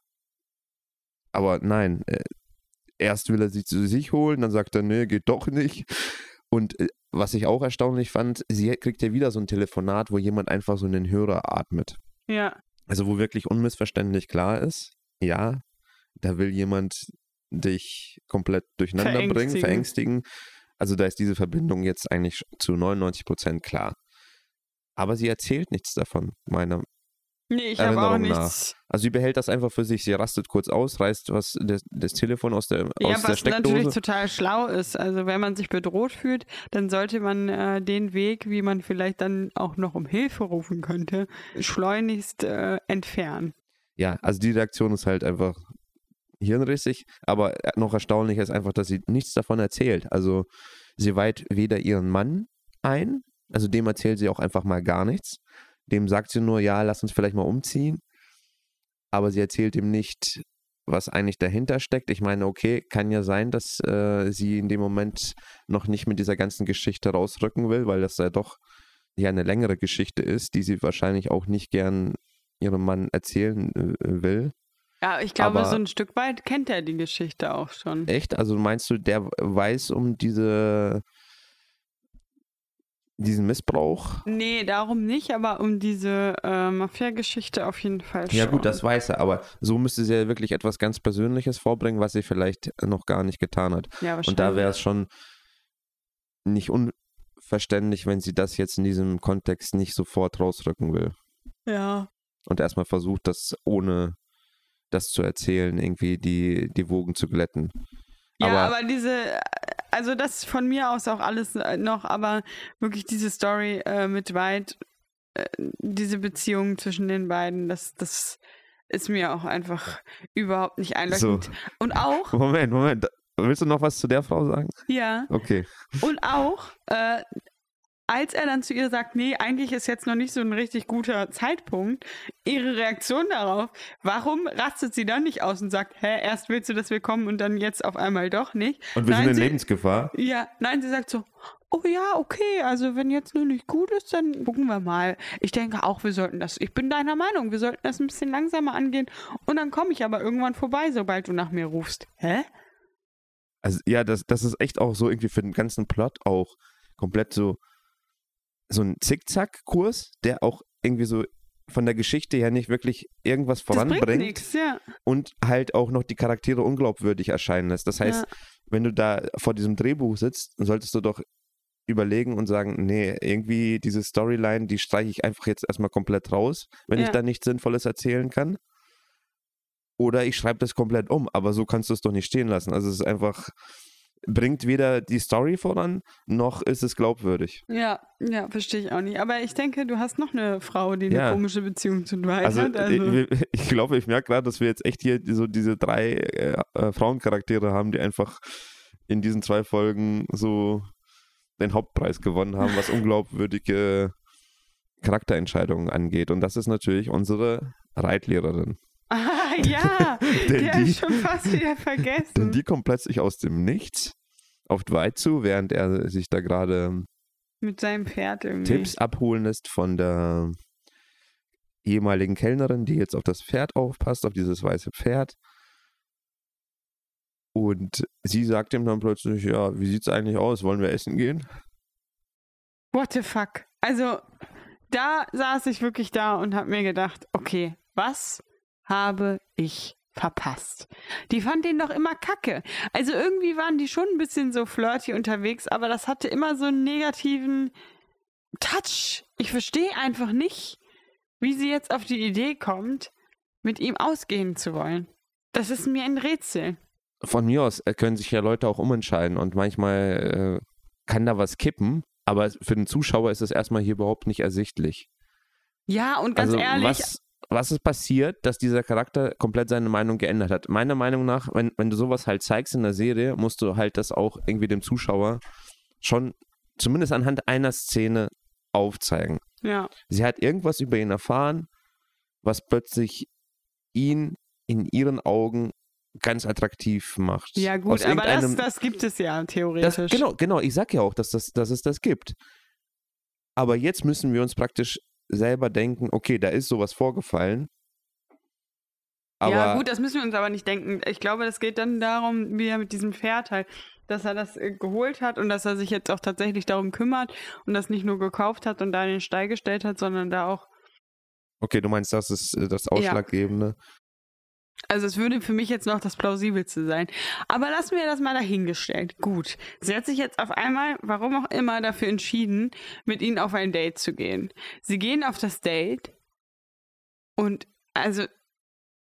Aber nein, äh, erst will er sie zu sich holen, dann sagt er, nee, geht doch nicht. Und äh, was ich auch erstaunlich fand, sie kriegt ja wieder so ein Telefonat, wo jemand einfach so in den Hörer atmet. Ja. Also wo wirklich unmissverständlich klar ist, ja, da will jemand dich komplett durcheinander bringen, Verängstigen. verängstigen. Also da ist diese Verbindung jetzt eigentlich zu 99 Prozent klar. Aber sie erzählt nichts davon, meiner Nee, ich habe auch Erinnerung nach. nichts. Also sie behält das einfach für sich. Sie rastet kurz aus, reißt was das, das Telefon aus der, Ja, aus der was natürlich Steckdose. total schlau ist. Also wenn man sich bedroht fühlt, dann sollte man äh, den Weg, wie man vielleicht dann auch noch um Hilfe rufen könnte, schleunigst äh, entfernen. Ja, also die Reaktion ist halt einfach hirnrissig. Aber noch erstaunlicher ist einfach, dass sie nichts davon erzählt. Also sie weiht weder ihren Mann ein, also dem erzählt sie auch einfach mal gar nichts. Dem sagt sie nur, ja, lass uns vielleicht mal umziehen. Aber sie erzählt ihm nicht, was eigentlich dahinter steckt. Ich meine, okay, kann ja sein, dass äh, sie in dem Moment noch nicht mit dieser ganzen Geschichte rausrücken will, weil das ja doch ja eine längere Geschichte ist, die sie wahrscheinlich auch nicht gern ihrem Mann erzählen äh, will. Ja, ich glaube, Aber- so ein Stück weit kennt er die Geschichte auch schon. Echt? Also meinst du, der weiß um diese diesen Missbrauch? Nee, darum nicht, aber um diese äh, Mafia-Geschichte auf jeden Fall schon. Ja gut, das weiß er, aber so müsste sie ja wirklich etwas ganz Persönliches vorbringen, was sie vielleicht noch gar nicht getan hat. ja, Und da wahrscheinlich. wäre es schon nicht unverständlich, wenn sie das jetzt in diesem Kontext nicht sofort rausrücken will. Ja. Und erstmal versucht, das ohne das zu erzählen, irgendwie die, die Wogen zu glätten. Ja, Aber- aber, diese, also das von mir aus auch alles äh, noch, aber wirklich diese Story äh, mit White, äh, diese Beziehung zwischen den beiden, das, das ist mir auch einfach überhaupt nicht einleuchtend. Und auch, Moment, Moment. Willst du noch was zu der Frau sagen? ja, Okay. und auch, äh, als er dann zu ihr sagt, nee, eigentlich ist jetzt noch nicht so ein richtig guter Zeitpunkt, ihre Reaktion darauf, warum rastet sie dann nicht aus und sagt, hä, erst willst du, dass wir kommen und dann jetzt auf einmal doch nicht? Und wir Nein, sind in sie- Lebensgefahr. Ja, nein, sie sagt so, oh ja, okay, also wenn jetzt nur nicht gut ist, dann gucken wir mal. Ich denke auch, wir sollten das, ich bin deiner Meinung, wir sollten das ein bisschen langsamer angehen und dann komme ich aber irgendwann vorbei, sobald du nach mir rufst. Hä? Also ja, das, das ist echt auch so irgendwie für den ganzen Plot auch komplett so so ein Zickzack-Kurs, der auch irgendwie so von der Geschichte her nicht wirklich irgendwas Das bringt voranbringt nichts, ja. und halt auch noch die Charaktere unglaubwürdig erscheinen lässt. Das heißt, ja. wenn du da vor diesem Drehbuch sitzt, solltest du doch überlegen und sagen, nee, irgendwie diese Storyline, die streiche ich einfach jetzt erstmal komplett raus, wenn ich Ja. da nichts Sinnvolles erzählen kann. Oder ich schreibe das komplett um, aber so kannst du es doch nicht stehen lassen. Also es ist einfach, bringt weder die Story voran, noch ist es glaubwürdig. Ja, ja, verstehe ich auch nicht. Aber ich denke, du hast noch eine Frau, die eine Ja. komische Beziehung zu Dwight Also, hat. Also, Ich, ich glaube, ich merke gerade, dass wir jetzt echt hier so diese drei äh, äh, Frauencharaktere haben, die einfach in diesen zwei Folgen so den Hauptpreis gewonnen haben, was unglaubwürdige Charakterentscheidungen angeht. Und das ist natürlich unsere Reitlehrerin. ja, Denn die habe ich schon fast wieder vergessen. Denn die kommt plötzlich aus dem Nichts auf Dwight zu, während er sich da gerade Mit seinem Pferd irgendwie. Tipps abholen lässt von der ehemaligen Kellnerin, die jetzt auf das Pferd aufpasst, auf dieses weiße Pferd. Und sie sagt ihm dann plötzlich, ja, wie sieht's eigentlich aus? Wollen wir essen gehen? What the fuck? Also, da saß ich wirklich da und habe mir gedacht, okay, was habe ich verpasst. Die fand den doch immer kacke. Also irgendwie waren die schon ein bisschen so flirty unterwegs, aber das hatte immer so einen negativen Touch. Ich verstehe einfach nicht, wie sie jetzt auf die Idee kommt, mit ihm ausgehen zu wollen. Das ist mir ein Rätsel. Von mir aus äh, können sich ja Leute auch umentscheiden und manchmal äh, kann da was kippen, aber für den Zuschauer ist es erstmal hier überhaupt nicht ersichtlich. Ja, und ganz also, ehrlich, Was, was ist passiert, dass dieser Charakter komplett seine Meinung geändert hat? Meiner Meinung nach, wenn, wenn du sowas halt zeigst in der Serie, musst du halt das auch irgendwie dem Zuschauer schon zumindest anhand einer Szene aufzeigen. ja. Sie hat irgendwas über ihn erfahren, was plötzlich ihn in ihren Augen ganz attraktiv macht. Ja, gut, aber das, das gibt es ja das, theoretisch. genau, genau, ich sag ja auch, dass, das, dass es das gibt. Aber jetzt müssen wir uns praktisch selber denken, okay, da ist sowas vorgefallen. Aber ja, gut, das müssen wir uns aber nicht denken. Ich glaube, das geht dann darum, wie er mit diesem Pferd halt, dass er das äh, geholt hat und dass er sich jetzt auch tatsächlich darum kümmert und das nicht nur gekauft hat und da in den Stall gestellt hat, sondern da auch. okay, du meinst, das ist äh, das Ausschlaggebende. Also es würde für mich jetzt noch das plausibelste sein. Aber lassen wir das mal dahingestellt. Gut. Sie hat sich jetzt auf einmal, warum auch immer, dafür entschieden, mit ihnen auf ein Date zu gehen. Sie gehen auf das Date und also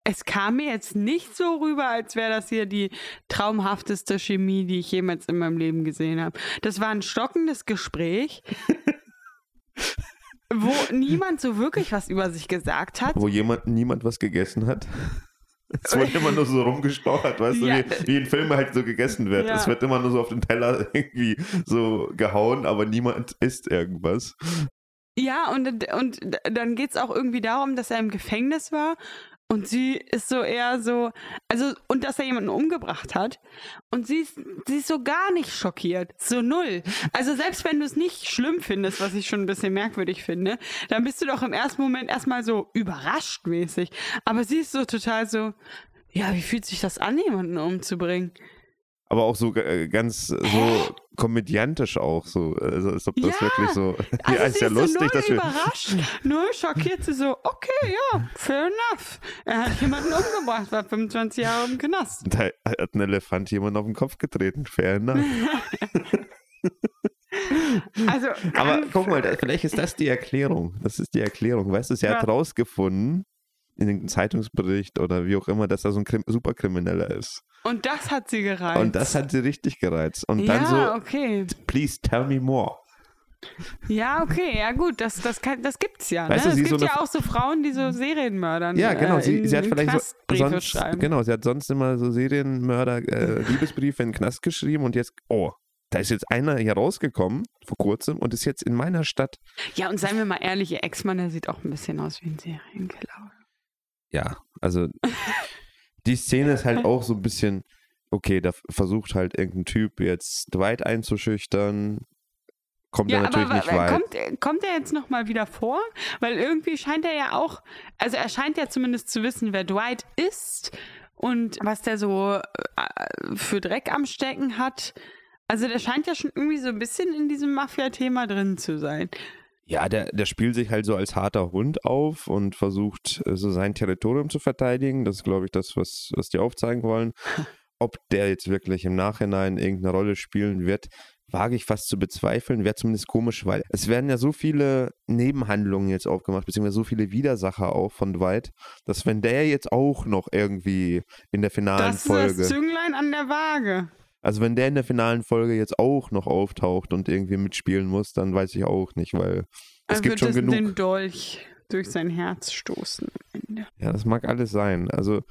es kam mir jetzt nicht so rüber, als wäre das hier die traumhafteste Chemie, die ich jemals in meinem Leben gesehen habe. Das war ein stockendes Gespräch, wo niemand so wirklich was über sich gesagt hat. Wo jemand, niemand was gegessen hat. Es wird immer nur so rumgestochert, weißt Ja. du, wie, wie in Filmen halt so gegessen wird. Ja. Es wird immer nur so auf den Teller irgendwie so gehauen, aber niemand isst irgendwas. Ja, und, und dann geht es auch irgendwie darum, dass er im Gefängnis war und sie ist so eher so, also, und dass er jemanden umgebracht hat. Und sie ist, sie ist so gar nicht schockiert. So null. Also, selbst wenn du es nicht schlimm findest, was ich schon ein bisschen merkwürdig finde, dann bist du doch im ersten Moment erstmal so überrascht mäßig. Aber sie ist so total so, ja, wie fühlt sich das an, jemanden umzubringen? Aber auch so äh, ganz so komödiantisch auch so. Also als ob das Ja, wirklich so. Also ja, ist ja so lustig, null dass wir. überrascht, null schockiert sie so, okay, ja, fair enough. Er hat jemanden umgebracht, war 25 Jahre im Knast. Da hat ein Elefant jemand auf den Kopf getreten. Fair enough. Also, Aber guck mal, vielleicht ist das die Erklärung. Das ist die Erklärung. Weißt du, sie hat Ja. rausgefunden, in einem Zeitungsbericht oder wie auch immer, dass er so ein Krim Superkrimineller ist. Und das hat sie gereizt. Und das hat sie richtig gereizt. Und dann ja, so, okay. please tell me more. Ja, okay, ja gut, das, das, kann, das gibt's ja. Weißt ne? du, es so gibt eine- ja auch so Frauen, die so Serienmördern Ja, genau. äh, Sie, in, sie hat vielleicht so, sonst, genau, sie hat sonst immer so Serienmörder äh, Liebesbriefe in den Knast geschrieben und jetzt, oh, da ist jetzt einer hier rausgekommen vor kurzem und ist jetzt in meiner Stadt. Ja, und seien wir mal ehrlich, ihr Ex-Mann, der sieht auch ein bisschen aus wie ein Serienkiller. Ja, also die Szene ist halt auch so ein bisschen, okay, da versucht halt irgendein Typ jetzt Dwight einzuschüchtern, kommt er natürlich aber nicht weit. kommt, kommt er jetzt nochmal wieder vor? Weil irgendwie scheint er ja auch, also er scheint ja zumindest zu wissen, wer Dwight ist und was der so äh, für Dreck am Stecken hat. Also der scheint ja schon irgendwie so ein bisschen in diesem Mafia-Thema drin zu sein. Ja, der, der spielt sich halt so als harter Hund auf und versucht, äh, so sein Territorium zu verteidigen. Das ist, glaube ich, das, was, was die aufzeigen wollen. Ob der jetzt wirklich im Nachhinein irgendeine Rolle spielen wird, wage ich fast zu bezweifeln. Wäre zumindest komisch, weil es werden ja so viele Nebenhandlungen jetzt aufgemacht, beziehungsweise so viele Widersacher auch von Dwight, dass wenn der jetzt auch noch irgendwie in der finalen Das Folge. ist das Zünglein an der Waage. Also wenn der in der finalen Folge jetzt auch noch auftaucht und irgendwie mitspielen muss, dann weiß ich auch nicht, weil es Er gibt wird schon genug. den Dolch durch sein Herz stoßen am Ende. Ja, das mag alles sein. Also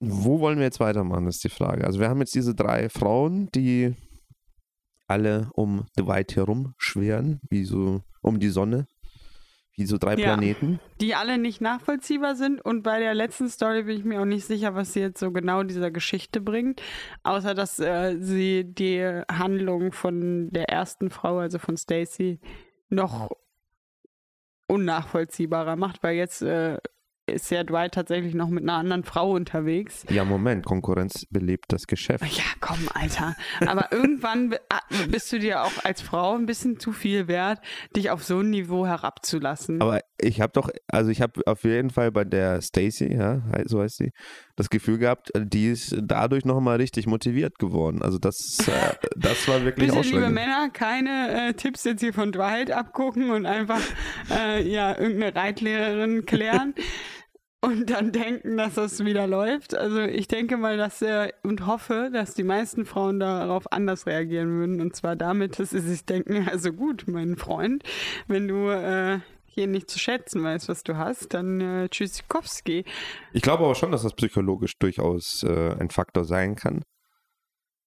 wo wollen wir jetzt weitermachen, ist die Frage. Also wir haben jetzt diese drei Frauen, die alle um Dwight herum schweren, wie so um die Sonne, wie so drei Ja. Planeten. Die alle nicht nachvollziehbar sind und bei der letzten Story bin ich mir auch nicht sicher, was sie jetzt so genau dieser Geschichte bringt. Außer, dass äh, sie die Handlung von der ersten Frau, also von Stacy, noch unnachvollziehbarer macht, weil jetzt äh, ist ja Dwight tatsächlich noch mit einer anderen Frau unterwegs. Ja, Moment, Konkurrenz belebt das Geschäft. Ja, komm, Alter. Aber irgendwann ah, bist du dir auch als Frau ein bisschen zu viel wert, dich auf so ein Niveau herabzulassen. Aber ich habe doch, also ich habe auf jeden Fall bei der Stacy, ja, so heißt sie, das Gefühl gehabt, die ist dadurch nochmal richtig motiviert geworden. Also das, äh, das war wirklich Bitte, liebe Männer, keine äh, Tipps jetzt hier von Dwight abgucken und einfach äh, ja irgendeine Reitlehrerin klären. und dann denken, dass das wieder läuft. Also ich denke mal, dass er und hoffe, dass die meisten Frauen darauf anders reagieren würden. Und zwar damit, dass sie sich denken, also gut, mein Freund, wenn du äh, hier nicht zu schätzen weißt, was du hast, dann äh, Tschüssikowski. Ich glaube aber schon, dass das psychologisch durchaus äh, ein Faktor sein kann.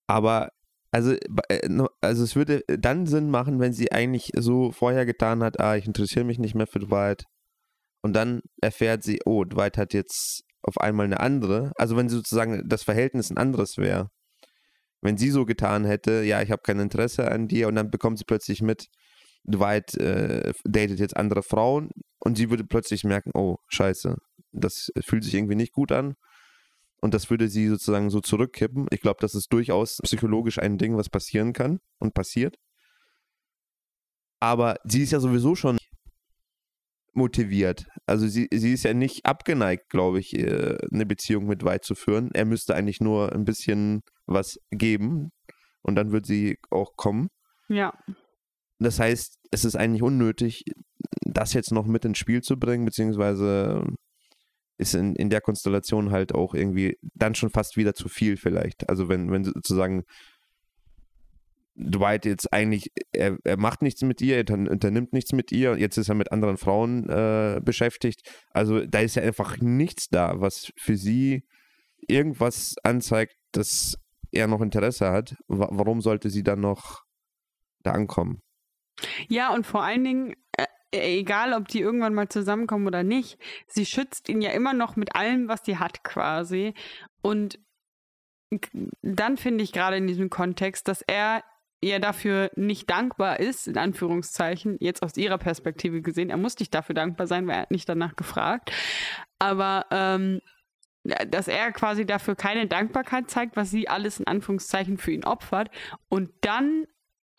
Aber also, äh, also es würde dann Sinn machen, wenn sie eigentlich so vorher getan hat, ah, ich interessiere mich nicht mehr für Dwight. Und dann erfährt sie, oh, Dwight hat jetzt auf einmal eine andere. Also wenn sozusagen das Verhältnis ein anderes wäre. Wenn sie so getan hätte, ja, ich habe kein Interesse an dir und dann bekommt sie plötzlich mit, Dwight äh, datet jetzt andere Frauen und sie würde plötzlich merken, oh, scheiße, das fühlt sich irgendwie nicht gut an. Und das würde sie sozusagen so zurückkippen. Ich glaube, das ist durchaus psychologisch ein Ding, was passieren kann und passiert. Aber sie ist ja sowieso schon motiviert. Also sie, sie ist ja nicht abgeneigt, glaube ich, äh, eine Beziehung mit Dwight zu führen. Er müsste eigentlich nur ein bisschen was geben und dann wird sie auch kommen. Ja. Das heißt, es ist eigentlich unnötig, das jetzt noch mit ins Spiel zu bringen, beziehungsweise ist in, in der Konstellation halt auch irgendwie dann schon fast wieder zu viel vielleicht. Also wenn, wenn sozusagen Dwight jetzt eigentlich, er, er macht nichts mit ihr, er unternimmt nichts mit ihr, jetzt ist er mit anderen Frauen äh, beschäftigt. Also da ist ja einfach nichts da, was für sie irgendwas anzeigt, dass er noch Interesse hat. Warum sollte sie dann noch da ankommen? Ja, und vor allen Dingen, äh, egal ob die irgendwann mal zusammenkommen oder nicht, sie schützt ihn ja immer noch mit allem, was sie hat quasi. Und dann finde ich gerade in diesem Kontext, dass er ihr dafür nicht dankbar ist, in Anführungszeichen, jetzt aus ihrer Perspektive gesehen. Er muss nicht dafür dankbar sein, weil er hat nicht danach gefragt. Aber ähm, dass er quasi dafür keine Dankbarkeit zeigt, was sie alles in Anführungszeichen für ihn opfert und dann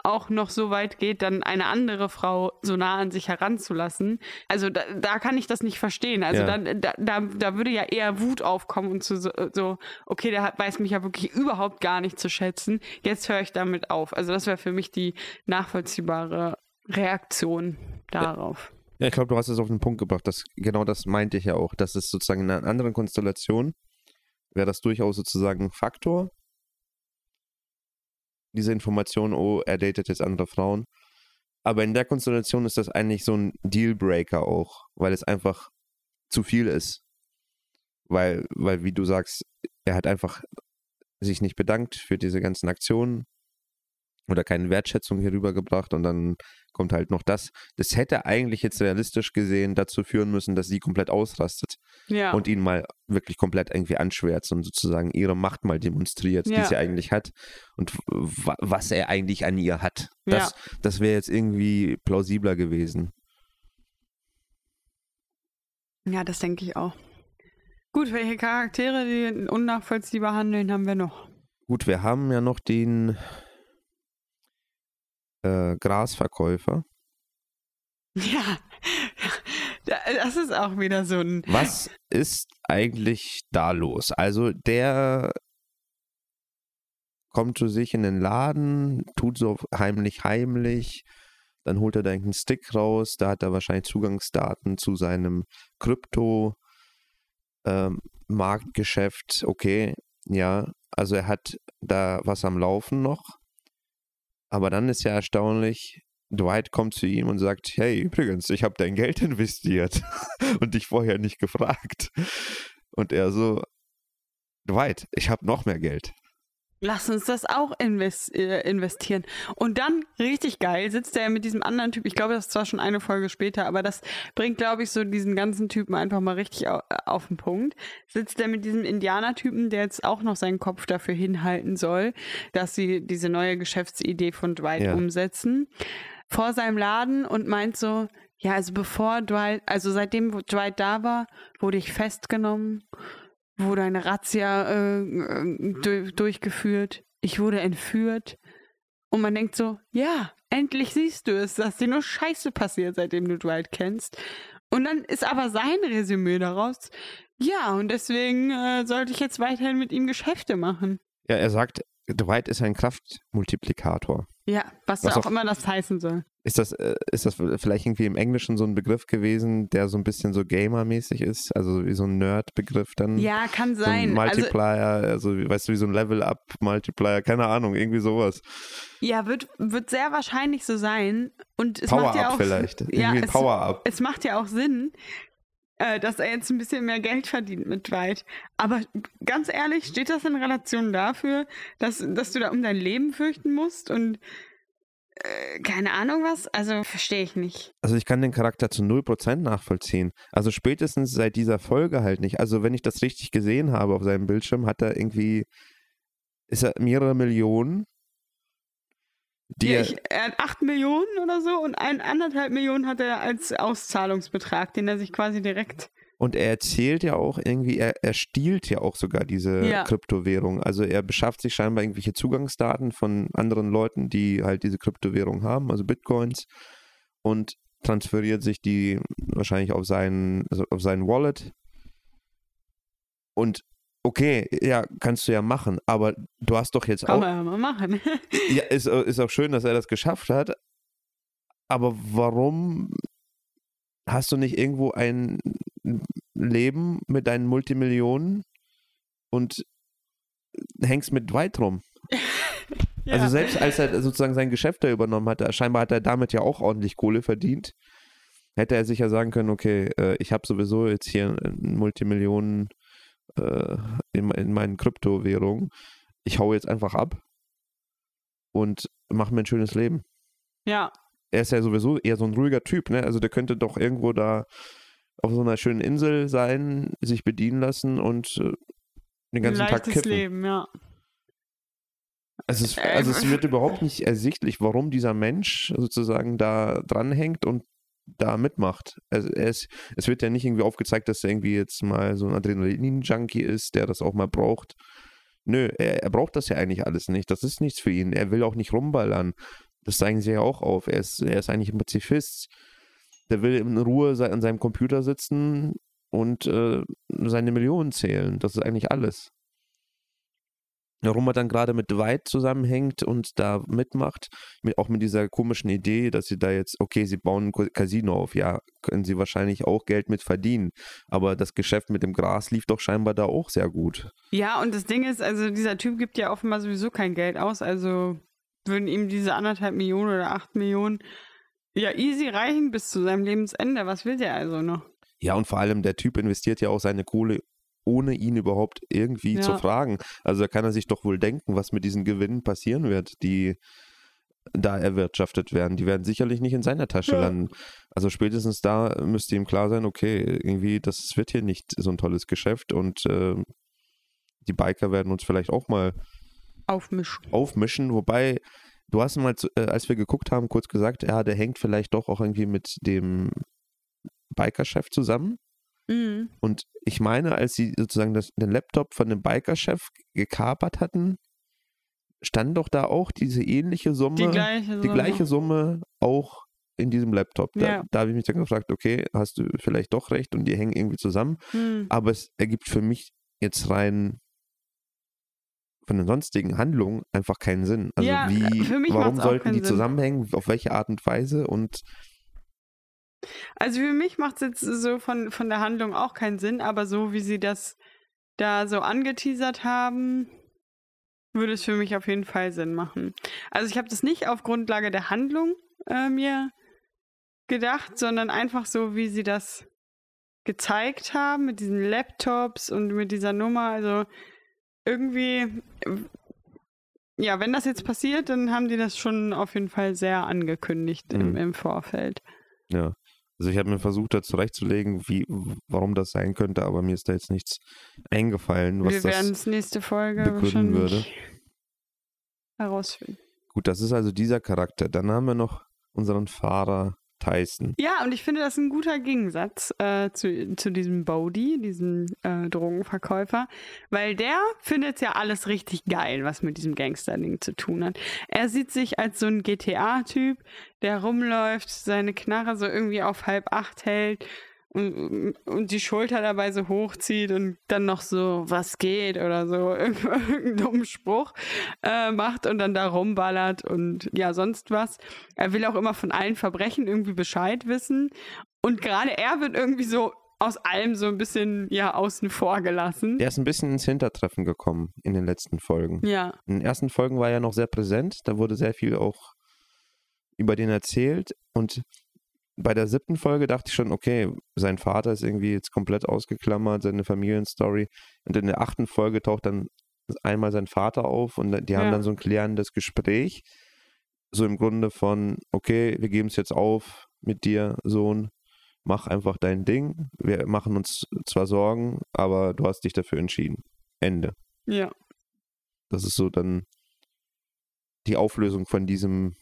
auch noch so weit geht, dann eine andere Frau so nah an sich heranzulassen. Also da, da kann ich das nicht verstehen. Also ja. dann, da, da, da würde ja eher Wut aufkommen und so, so okay, der hat, weiß mich ja wirklich überhaupt gar nicht zu schätzen. Jetzt höre ich damit auf. Also das wäre für mich die nachvollziehbare Reaktion darauf. Ja. Ja, ich glaube, du hast es auf den Punkt gebracht. Das, genau das meinte ich ja auch. Das ist sozusagen in einer anderen Konstellation, wäre das durchaus sozusagen ein Faktor, diese Information, oh, er datet jetzt andere Frauen. Aber in der Konstellation ist das eigentlich so ein Dealbreaker auch, weil es einfach zu viel ist. Weil, weil, wie du sagst, er hat einfach sich nicht bedankt für diese ganzen Aktionen oder keine Wertschätzung hier rübergebracht und dann kommt halt noch das. Das hätte eigentlich jetzt realistisch gesehen dazu führen müssen, dass sie komplett ausrastet ja. und ihn mal wirklich komplett irgendwie anschwärzt und sozusagen ihre Macht mal demonstriert, ja. die sie eigentlich hat und was er eigentlich an ihr hat. Das, ja. das wäre jetzt irgendwie plausibler gewesen. Ja, das denke ich auch. Gut, welche Charaktere, die unnachvollziehbar handeln, haben wir noch? Gut, wir haben ja noch den äh, Grasverkäufer. Ja, das ist auch wieder so ein. Was ist eigentlich da los? Also der kommt zu sich in den Laden, tut so heimlich, heimlich, dann holt er da einen Stick raus, da hat er wahrscheinlich Zugangsdaten zu seinem Krypto-Marktgeschäft. Ähm, okay, ja, also er hat da was am Laufen noch. Aber dann ist ja erstaunlich, Dwight kommt zu ihm und sagt, hey, übrigens, ich habe dein Geld investiert und dich vorher nicht gefragt. Und er so, Dwight, ich habe noch mehr Geld. Lass uns das auch äh, investieren. Und dann, richtig geil, sitzt er mit diesem anderen Typ. Ich glaube, das ist zwar schon eine Folge später, aber das bringt, glaube ich, so diesen ganzen Typen einfach mal richtig auf, äh, auf den Punkt. Sitzt er mit diesem Indianertypen, der jetzt auch noch seinen Kopf dafür hinhalten soll, dass sie diese neue Geschäftsidee von Dwight ja. umsetzen, vor seinem Laden und meint so, ja, also bevor Dwight, also seitdem Dwight da war, wurde ich festgenommen wurde eine Razzia äh, äh durchgeführt. Ich wurde entführt. Und man denkt so, ja, endlich siehst du es, dass dir nur Scheiße passiert, seitdem du Dwight kennst. Und dann ist aber sein Resümee daraus, ja, und deswegen äh, sollte ich jetzt weiterhin mit ihm Geschäfte machen. Ja, er sagt, Dwight ist ein Kraftmultiplikator. Ja, was, Was auch auf- immer das heißen soll. Ist das, äh, ist das vielleicht irgendwie im Englischen so ein Begriff gewesen, der so ein bisschen so Gamer-mäßig ist? Also wie so ein Nerd-Begriff dann? Ja, kann So ein sein. Also, Multiplier, also, wie- weißt du, wie so ein Level-Up-Multiplier, keine Ahnung, irgendwie sowas. ja, wird, wird sehr wahrscheinlich so sein. Und es macht ja Power-Up auch, vielleicht. Irgendwie Ja, es, Power-Up. es macht ja auch Sinn, äh, dass er jetzt ein bisschen mehr Geld verdient mit Dwight. Aber ganz ehrlich, steht das in Relation dafür, dass, dass du da um dein Leben fürchten musst und äh, keine Ahnung was? Also verstehe ich nicht. Also ich kann den Charakter zu 0% nachvollziehen. Also spätestens seit dieser Folge halt nicht. Also wenn ich das richtig gesehen habe auf seinem Bildschirm, hat er irgendwie, ist er mehrere Millionen, die Ja, er, ich, er hat 8 Millionen oder so und ein, anderthalb Millionen hat er als Auszahlungsbetrag, den er sich quasi direkt. und er erzählt ja auch irgendwie, er, er stiehlt ja auch sogar diese Ja. Kryptowährung. Also er beschafft sich scheinbar irgendwelche Zugangsdaten von anderen Leuten, die halt diese Kryptowährung haben, also Bitcoins, und transferiert sich die wahrscheinlich auf seinen, also auf seinen Wallet. Und okay, ja, kannst du ja machen, aber du hast doch jetzt Kann auch man ja mal machen. ja, ist, ist auch schön, dass er das geschafft hat. Aber warum hast du nicht irgendwo ein Leben mit deinen Multimillionen und hängst mit Dwight rum? Also Ja. selbst als er sozusagen sein Geschäft da übernommen hat, scheinbar hat er damit ja auch ordentlich Kohle verdient, hätte er sich ja sagen können, okay, äh, ich habe sowieso jetzt hier ein Multimillionen äh, in, in meinen Kryptowährungen. Ich hau jetzt einfach ab und mache mir ein schönes Leben. ja, Er ist ja sowieso eher so ein ruhiger Typ, ne? Also der könnte doch irgendwo da auf so einer schönen Insel sein, sich bedienen lassen und äh, den ein ganzen Tag leichtes kiffen. Leben, ja. Also es, also es wird überhaupt nicht ersichtlich, warum dieser Mensch sozusagen da dranhängt und da mitmacht. Also ist, es wird ja nicht irgendwie aufgezeigt, dass er irgendwie jetzt mal so ein Adrenalin-Junkie ist, der das auch mal braucht. Nö, er, er braucht das ja eigentlich alles nicht. Das ist nichts für ihn. Er will auch nicht rumballern. Das zeigen sie ja auch auf. Er ist, er ist eigentlich ein Pazifist. Der will in Ruhe an seinem Computer sitzen und äh, seine Millionen zählen. Das ist eigentlich alles. Warum er dann gerade mit Dwight zusammenhängt und da mitmacht, mit, auch mit dieser komischen Idee, dass sie da jetzt, okay, sie bauen ein Casino auf, ja, können sie wahrscheinlich auch Geld mit verdienen. Aber das Geschäft mit dem Gras lief doch scheinbar da auch sehr gut. Ja, und das Ding ist, also dieser Typ gibt ja offenbar sowieso kein Geld aus, also würden ihm diese anderthalb Millionen oder acht Millionen ja easy reichen bis zu seinem Lebensende. Was will der also noch? Ja, und vor allem der Typ investiert ja auch seine Kohle, ohne ihn überhaupt irgendwie Ja. zu fragen. Also da kann er sich doch wohl denken, was mit diesen Gewinnen passieren wird, die da erwirtschaftet werden. Die werden sicherlich nicht in seiner Tasche Ja. landen. Also spätestens da müsste ihm klar sein, okay, irgendwie, das wird hier nicht so ein tolles Geschäft und äh, die Biker werden uns vielleicht auch mal Aufmischen. aufmischen. Wobei, du hast mal, äh, als wir geguckt haben, kurz gesagt, ja, der hängt vielleicht doch auch irgendwie mit dem Biker-Chef zusammen. Mhm. Und ich meine, als sie sozusagen das, den Laptop von dem Biker-Chef gekapert hatten, stand doch da auch diese ähnliche Summe, Die gleiche. die Summe. gleiche Summe auch in diesem Laptop. Da, Ja. da habe ich mich dann gefragt, okay, hast du vielleicht doch recht und die hängen irgendwie zusammen. Hm. Aber es ergibt für mich jetzt rein von den sonstigen Handlungen einfach keinen Sinn. Also Ja, wie, warum sollten die Sinn. zusammenhängen, auf welche Art und Weise und Also für mich macht es jetzt so von, von der Handlung auch keinen Sinn, aber so wie sie das da so angeteasert haben, würde es für mich auf jeden Fall Sinn machen. Also ich habe das nicht auf Grundlage der Handlung äh, mir gedacht, sondern einfach so, wie sie das gezeigt haben mit diesen Laptops und mit dieser Nummer. Also irgendwie, ja, wenn das jetzt passiert, dann haben die das schon auf jeden Fall sehr angekündigt im, Mhm. im Vorfeld. ja. Also ich habe mir versucht, da zurechtzulegen, wie, warum das sein könnte, aber mir ist da jetzt nichts eingefallen, was Wir werden das es nächste Folge begründen würde. herausfinden. Gut, das ist also dieser Charakter. Dann haben wir noch unseren Fahrer Tyson. Ja, und ich finde das ein guter Gegensatz äh, zu, zu diesem Bodhi, diesem äh, Drogenverkäufer, weil der findet ja alles richtig geil, was mit diesem Gangsterding zu tun hat. Er sieht sich als so ein GTA-Typ, der rumläuft, seine Knarre so irgendwie auf halb acht hält und, und die Schulter dabei so hochzieht und dann noch so, was geht oder so, irgendeinen dummen Spruch äh, macht und dann da rumballert und ja, sonst was. Er will auch immer von allen Verbrechen irgendwie Bescheid wissen. Und gerade er wird irgendwie so aus allem so ein bisschen ja außen vor gelassen. Der ist ein bisschen ins Hintertreffen gekommen in den letzten Folgen. Ja. In den ersten Folgen war er noch sehr präsent, da wurde sehr viel auch über den erzählt und bei der siebten Folge dachte ich schon, okay, sein Vater ist irgendwie jetzt komplett ausgeklammert, seine Familienstory. Und in der achten Folge taucht dann einmal sein Vater auf und die haben Ja. dann so ein klärendes Gespräch. So im Grunde von, okay, wir geben es jetzt auf mit dir, Sohn, mach einfach dein Ding. Wir machen uns zwar Sorgen, aber du hast dich dafür entschieden. Ende. Ja. Das ist so dann die Auflösung von diesem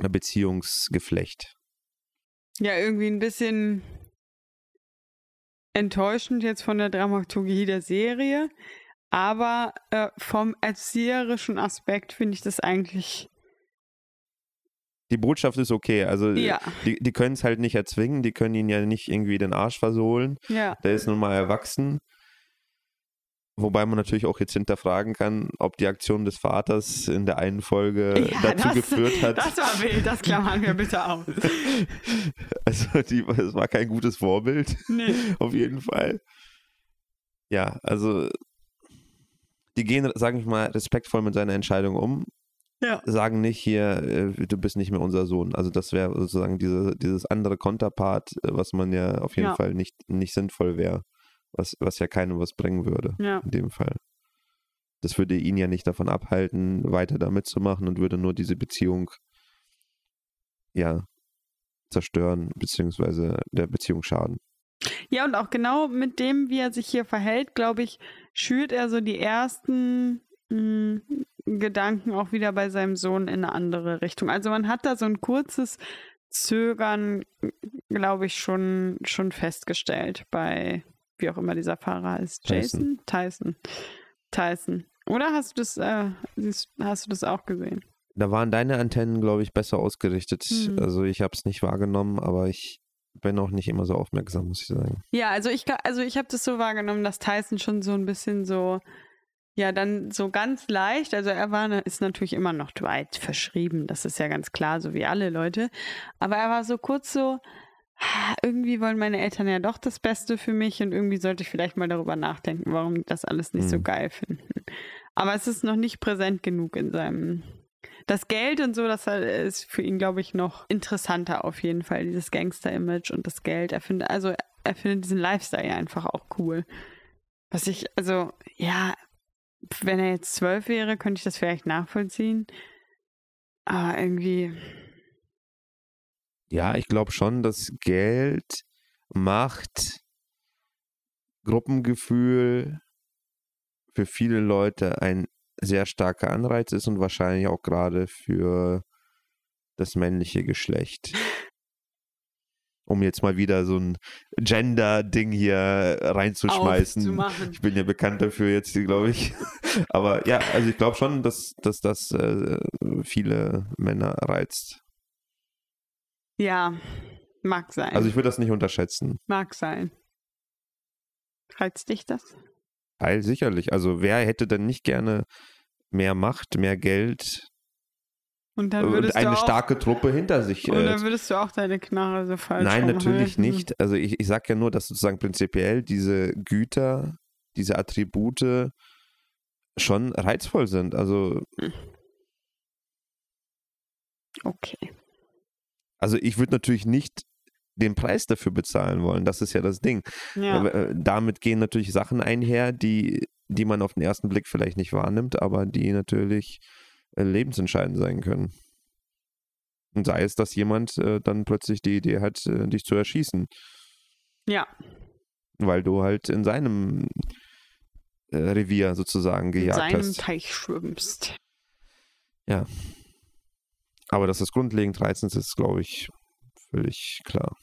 Beziehungsgeflecht. Ja, irgendwie ein bisschen enttäuschend jetzt von der Dramaturgie der Serie. Aber äh, vom erzieherischen Aspekt finde ich das eigentlich. Die Botschaft ist okay. Also Ja, die, die können es halt nicht erzwingen, die können ihn ja nicht irgendwie den Arsch versohlen. ja. Der ist nun mal erwachsen. Wobei man natürlich auch jetzt hinterfragen kann, ob die Aktion des Vaters in der einen Folge Ja, dazu das- geführt hat. Das war wild, das klammern wir bitte aus. also die, es war kein gutes Vorbild, Nee. auf jeden Fall. Ja, also die gehen, sage ich mal, respektvoll mit seiner Entscheidung um. Ja. Sagen nicht hier, äh, du bist nicht mehr unser Sohn. Also das wäre sozusagen diese, dieses andere Konterpart, äh, was man ja auf jeden Ja. Fall nicht, nicht sinnvoll wäre. Was, was ja keinem was bringen würde, Ja. in dem Fall. Das würde ihn ja nicht davon abhalten, weiter da mitzumachen und würde nur diese Beziehung ja zerstören, beziehungsweise der Beziehung schaden. Ja, und auch genau mit dem, wie er sich hier verhält, glaube ich, schürt er so die ersten mh, Gedanken auch wieder bei seinem Sohn in eine andere Richtung. Also man hat da so ein kurzes Zögern, glaube ich, schon, schon festgestellt bei, wie auch immer dieser Fahrer ist. Jason? Tyson. Tyson. Oder hast du das, äh, hast du das auch gesehen? Da waren deine Antennen, glaube ich, besser ausgerichtet. Hm. Also ich habe es nicht wahrgenommen, aber ich bin auch nicht immer so aufmerksam, muss ich sagen. Ja, also ich, also ich habe das so wahrgenommen, dass Tyson schon so ein bisschen so, ja, dann so ganz leicht, also er war, ne- ist natürlich immer noch Dwight verschrieben, das ist ja ganz klar, so wie alle Leute, aber er war so kurz so, irgendwie wollen meine Eltern ja doch das Beste für mich und irgendwie sollte ich vielleicht mal darüber nachdenken, warum die das alles nicht so Mhm. geil finden. Aber es ist noch nicht präsent genug in seinem das Geld und so, das ist für ihn, glaube ich, noch interessanter auf jeden Fall, dieses Gangster-Image und das Geld. Er findet, also er findet diesen Lifestyle ja einfach auch cool. Was ich, also, ja, wenn er jetzt zwölf wäre, könnte ich das vielleicht nachvollziehen. Aber irgendwie, Ja, ich glaube schon, dass Geld, Macht, Gruppengefühl für viele Leute ein sehr starker Anreiz ist und wahrscheinlich auch gerade für das männliche Geschlecht. Um jetzt mal wieder so ein Gender-Ding hier reinzuschmeißen. Ich bin ja bekannt dafür jetzt, glaube ich. Aber ja, also ich glaube schon, dass, dass das äh, viele Männer reizt. Ja, mag sein. Also ich würde das nicht unterschätzen. mag sein. Reizt dich das? Teil sicherlich. Also wer hätte denn nicht gerne mehr Macht, mehr Geld Und dann und eine du auch, starke Truppe hinter sich? und Äh, dann würdest du auch deine Knarre so falsch nein, natürlich nicht. Also ich, ich sage ja nur, dass sozusagen prinzipiell diese Güter, diese Attribute schon reizvoll sind. Also, Okay. Also ich würde natürlich nicht den Preis dafür bezahlen wollen. Das ist ja das Ding. Ja. Äh, damit gehen natürlich Sachen einher, die, die man auf den ersten Blick vielleicht nicht wahrnimmt, aber die natürlich äh, lebensentscheidend sein können. Und sei es, dass jemand äh, dann plötzlich die Idee hat, dich zu erschießen, ja. weil du halt in seinem Revier sozusagen In gejagt seinem hast. Teich schwimmst. Aber dass das grundlegend reizend ist, glaube ich, völlig klar.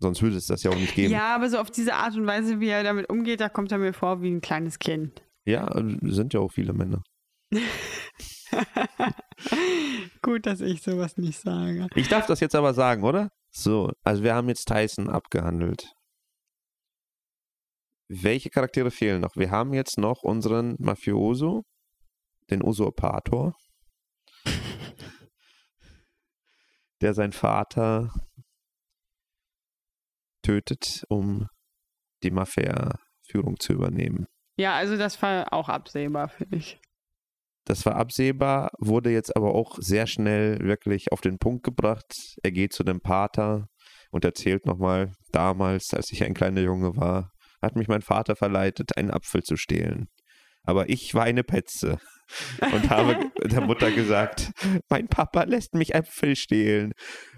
Sonst würde es das ja auch nicht geben. Ja, aber so auf diese Art und Weise, wie er damit umgeht, da kommt er mir vor wie ein kleines Kind. Ja, sind ja auch viele Männer. Gut, dass ich sowas nicht sage. Ich darf das jetzt aber sagen, oder? So, also wir haben jetzt Tyson abgehandelt. Welche Charaktere fehlen noch? Wir haben jetzt noch unseren Mafioso, den Usurpator, der seinen Vater tötet, um die Mafia-Führung zu übernehmen. Ja, also das war auch absehbar, finde ich. Das war absehbar, wurde jetzt aber auch sehr schnell wirklich auf den Punkt gebracht. Er geht zu dem Pater und erzählt nochmal, damals, als ich ein kleiner Junge war, hat mich mein Vater verleitet, einen Apfel zu stehlen. Aber ich war eine Petze und habe der Mutter gesagt, mein Papa lässt mich Äpfel stehlen.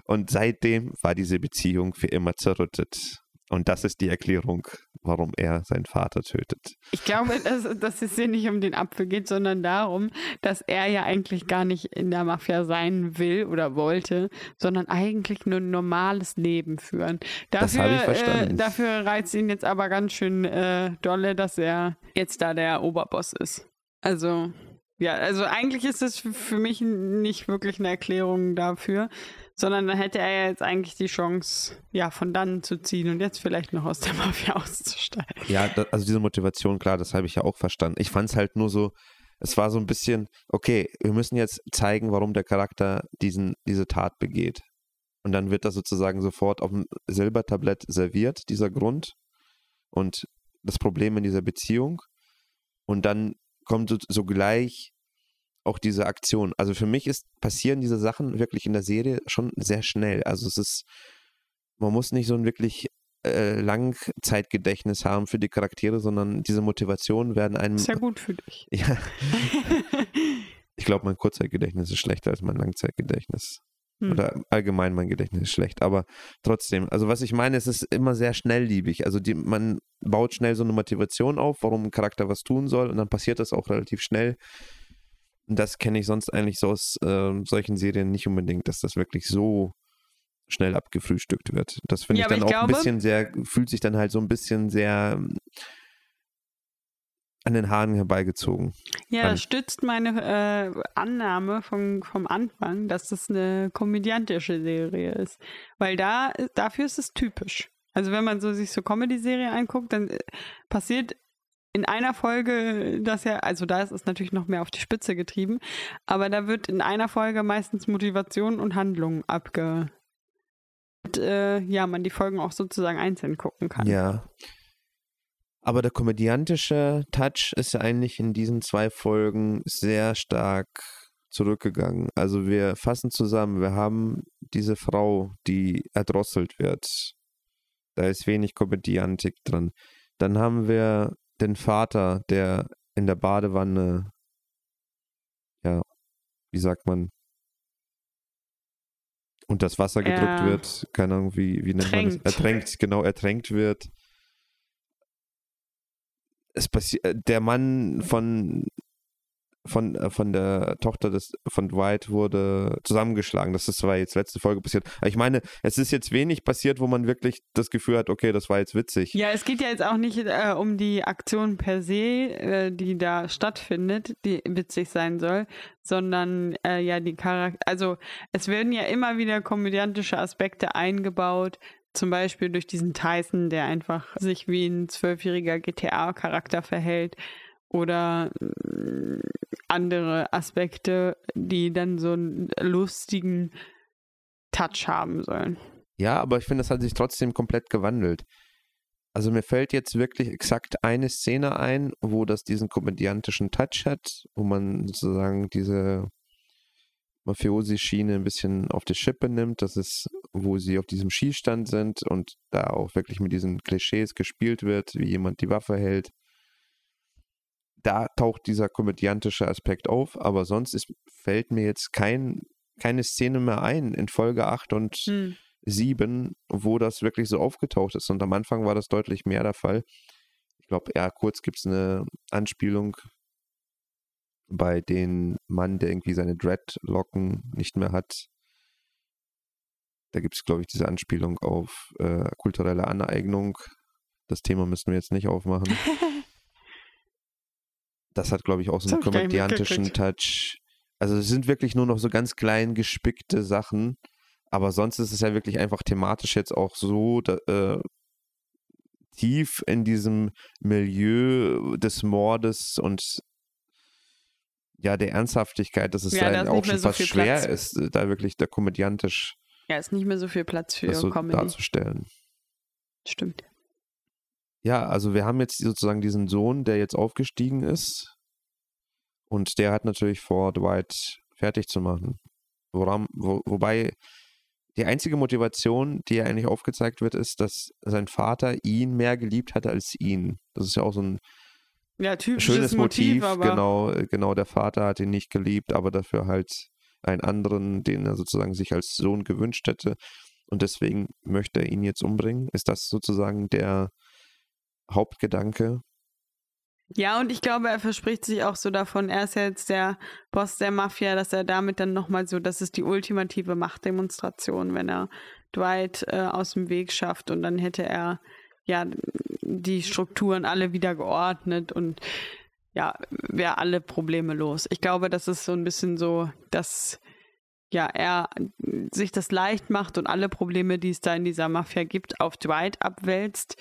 Und seitdem war diese Beziehung für immer zerrüttet. Und das ist die Erklärung, warum er seinen Vater tötet. Ich glaube, dass, dass es hier nicht um den Apfel geht, sondern darum, dass er ja eigentlich gar nicht in der Mafia sein will oder wollte, sondern eigentlich nur ein normales Leben führen. Dafür, das habe ich verstanden. Äh, dafür reizt ihn jetzt aber ganz schön äh, dolle, dass er jetzt da der Oberboss ist. Also, ja, also eigentlich ist es für mich nicht wirklich eine Erklärung dafür sondern dann hätte er ja jetzt eigentlich die Chance, ja, von dann zu ziehen und jetzt vielleicht noch aus der Mafia auszusteigen. Ja, das, also diese Motivation, klar, das habe ich ja auch verstanden. Ich fand es halt nur so, es war so ein bisschen, okay, wir müssen jetzt zeigen, warum der Charakter diesen, diese Tat begeht. Und dann wird das sozusagen sofort auf dem Silbertablett serviert, dieser Grund und das Problem in dieser Beziehung. Und dann kommt sogleich auch diese Aktion. Also für mich ist, passieren diese Sachen wirklich in der Serie schon sehr schnell. Also es ist, man muss nicht so ein wirklich äh, Langzeitgedächtnis haben für die Charaktere, sondern diese Motivationen werden einem. Sehr gut für dich. Ja. ich glaube, mein Kurzzeitgedächtnis ist schlechter als mein Langzeitgedächtnis. Hm. Oder allgemein mein Gedächtnis ist schlecht. Aber trotzdem, also was ich meine, es ist immer sehr schnellliebig. Also die, man baut schnell so eine Motivation auf, warum ein Charakter was tun soll und dann passiert das auch relativ schnell. Das kenne ich sonst eigentlich so aus äh, solchen Serien nicht unbedingt, dass das wirklich so schnell abgefrühstückt wird. Das finde ja, ich dann auch glaube, ein bisschen sehr, fühlt sich dann halt so ein bisschen sehr ähm, an den Haaren herbeigezogen. Ja, das stützt meine äh, Annahme vom, vom Anfang, dass das eine komödiantische Serie ist. Weil da, dafür ist es typisch. Also wenn man so sich so Comedy-Serie anguckt, dann äh, passiert in einer Folge, das ja, also da ist es natürlich noch mehr auf die Spitze getrieben, aber da wird in einer Folge meistens Motivation und Handlung abge. Und, äh, ja, man die Folgen auch sozusagen einzeln gucken kann. Ja. Aber der komödiantische Touch ist ja eigentlich in diesen zwei Folgen sehr stark zurückgegangen. Also wir fassen zusammen, wir haben diese Frau, die erdrosselt wird. Da ist wenig Komödiantik drin. Dann haben wir den Vater, der in der Badewanne, ja, wie sagt man, und das Wasser gedrückt ja. wird, keine Ahnung, wie, wie nennt Tränkt. man das? Ertränkt, genau, ertränkt wird. Es passiert, äh, der Mann von von, äh, von der Tochter des, von Dwight wurde zusammengeschlagen. Das ist zwar jetzt letzte Folge passiert. Aber ich meine, es ist jetzt wenig passiert, wo man wirklich das Gefühl hat, okay, das war jetzt witzig. Ja, es geht ja jetzt auch nicht äh, um die Aktion per se, äh, die da stattfindet, die witzig sein soll, sondern äh, ja die Charakter. Also es werden ja immer wieder komödiantische Aspekte eingebaut, zum Beispiel durch diesen Tyson, der einfach sich wie ein zwölfjähriger GTA-Charakter verhält oder mm, andere Aspekte, die dann so einen lustigen Touch haben sollen. Ja, aber ich finde, das hat sich trotzdem komplett gewandelt. Also mir fällt jetzt wirklich exakt eine Szene ein, wo das diesen komödiantischen Touch hat, wo man sozusagen diese Mafiosi-Schiene ein bisschen auf die Schippe nimmt. Das ist, wo sie auf diesem Schießstand sind und da auch wirklich mit diesen Klischees gespielt wird, wie jemand die Waffe hält da taucht dieser komödiantische Aspekt auf, aber sonst ist, fällt mir jetzt kein, keine Szene mehr ein in Folge 8 und hm. 7, wo das wirklich so aufgetaucht ist. Und am Anfang war das deutlich mehr der Fall. Ich glaube, ja, kurz gibt es eine Anspielung bei dem Mann, der irgendwie seine Dreadlocken nicht mehr hat. Da gibt es, glaube ich, diese Anspielung auf äh, kulturelle Aneignung. Das Thema müssen wir jetzt nicht aufmachen. Das hat, glaube ich, auch so einen komödiantischen Touch. Also es sind wirklich nur noch so ganz klein gespickte Sachen, Aber sonst ist es ja wirklich einfach thematisch jetzt auch so da, äh, tief in diesem Milieu des Mordes und ja, der Ernsthaftigkeit, dass es ja, da auch schon so fast schwer Platz. ist, äh, da wirklich da komödiantisch ja, ist nicht mehr so viel Platz für so Comedy. darzustellen. Stimmt. Ja, also wir haben jetzt sozusagen diesen Sohn, der jetzt aufgestiegen ist und der hat natürlich vor, Dwight fertig zu machen. Woran, wo, wobei die einzige Motivation, die eigentlich aufgezeigt wird, ist, dass sein Vater ihn mehr geliebt hat als ihn. Das ist ja auch so ein ja, schönes Motiv. Motiv genau, genau, der Vater hat ihn nicht geliebt, aber dafür halt einen anderen, den er sozusagen sich als Sohn gewünscht hätte. Und deswegen möchte er ihn jetzt umbringen. Ist das sozusagen der Hauptgedanke? Ja, und ich glaube, er verspricht sich auch so davon, er ist ja jetzt der Boss der Mafia, dass er damit dann nochmal so, das ist die ultimative Machtdemonstration, wenn er Dwight äh, aus dem Weg schafft und dann hätte er ja die Strukturen alle wieder geordnet und ja, wäre alle Probleme los. Ich glaube, das ist so ein bisschen so, dass ja, er sich das leicht macht und alle Probleme, die es da in dieser Mafia gibt, auf Dwight abwälzt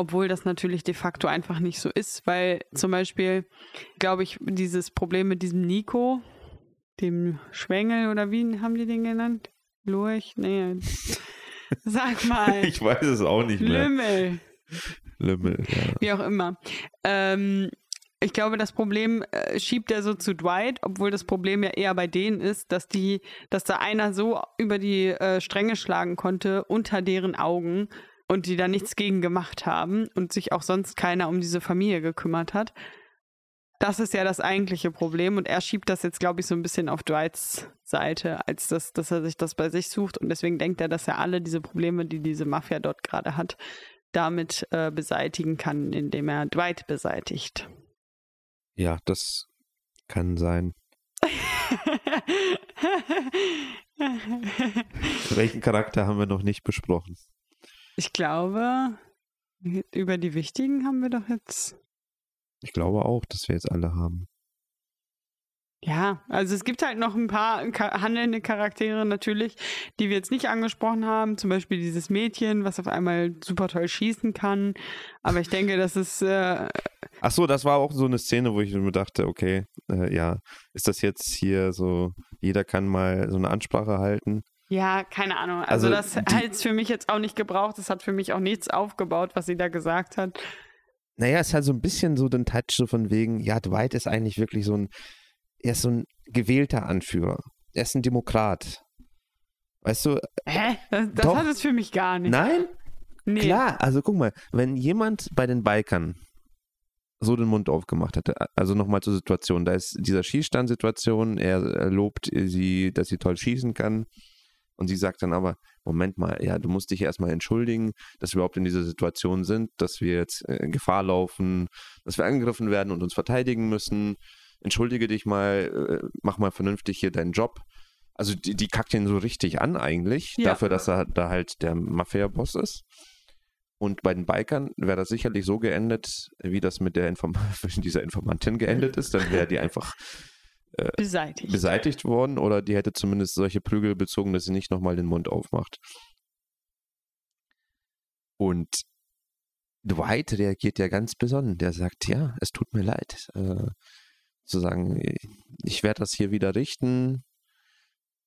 obwohl das natürlich de facto einfach nicht so ist, weil zum Beispiel, glaube ich, dieses Problem mit diesem Nico, dem Schwengel oder wie haben die den genannt? Lurch? Nee. Sag mal. ich weiß es auch nicht mehr. Lümmel. Lümmel, ja. Wie auch immer. Ähm, ich glaube, das Problem äh, schiebt er so zu Dwight, obwohl das Problem ja eher bei denen ist, dass die, dass da einer so über die äh, Stränge schlagen konnte unter deren Augen, und die da nichts gegen gemacht haben und sich auch sonst keiner um diese Familie gekümmert hat. Das ist ja das eigentliche Problem und er schiebt das jetzt, glaube ich, so ein bisschen auf Dwights Seite, als das, dass er sich das bei sich sucht und deswegen denkt er, dass er alle diese Probleme, die diese Mafia dort gerade hat, damit äh, beseitigen kann, indem er Dwight beseitigt. Ja, das kann sein. Welchen Charakter haben wir noch nicht besprochen? Ich glaube, über die wichtigen haben wir doch jetzt. Ich glaube auch, dass wir jetzt alle haben. Ja, also es gibt halt noch ein paar handelnde Charaktere natürlich, die wir jetzt nicht angesprochen haben. Zum Beispiel dieses Mädchen, was auf einmal super toll schießen kann. Aber ich denke, das ist. Äh Ach so, das war auch so eine Szene, wo ich mir dachte, okay, äh, ja, ist das jetzt hier so, jeder kann mal so eine Ansprache halten? Ja, keine Ahnung. Also, also das hat es für mich jetzt auch nicht gebraucht. Das hat für mich auch nichts aufgebaut, was sie da gesagt hat. Naja, es ist halt so ein bisschen so den Touch so von wegen, ja, Dwight ist eigentlich wirklich so ein, er ist so ein gewählter Anführer. Er ist ein Demokrat. Weißt du? Hä? Das, das hat es für mich gar nicht. Nein? Nee. Klar, also guck mal, wenn jemand bei den Bikern so den Mund aufgemacht hätte, also nochmal zur Situation, da ist dieser Schießstandsituation, er lobt sie, dass sie toll schießen kann und sie sagt dann aber, Moment mal, ja, du musst dich erstmal entschuldigen, dass wir überhaupt in dieser Situation sind, dass wir jetzt in äh, Gefahr laufen, dass wir angegriffen werden und uns verteidigen müssen. Entschuldige dich mal, äh, mach mal vernünftig hier deinen Job. Also die, die kackt ihn so richtig an eigentlich, ja. dafür, dass er da halt der Mafia-Boss ist. Und bei den Bikern wäre das sicherlich so geendet, wie das mit der Inform dieser Informantin geendet ist. Dann wäre die einfach beseitigt. beseitigt worden oder die hätte zumindest solche Prügel bezogen, dass sie nicht nochmal den Mund aufmacht. Und Dwight reagiert ja ganz besonnen. Der sagt, ja, es tut mir leid. Äh, zu sagen, ich werde das hier wieder richten.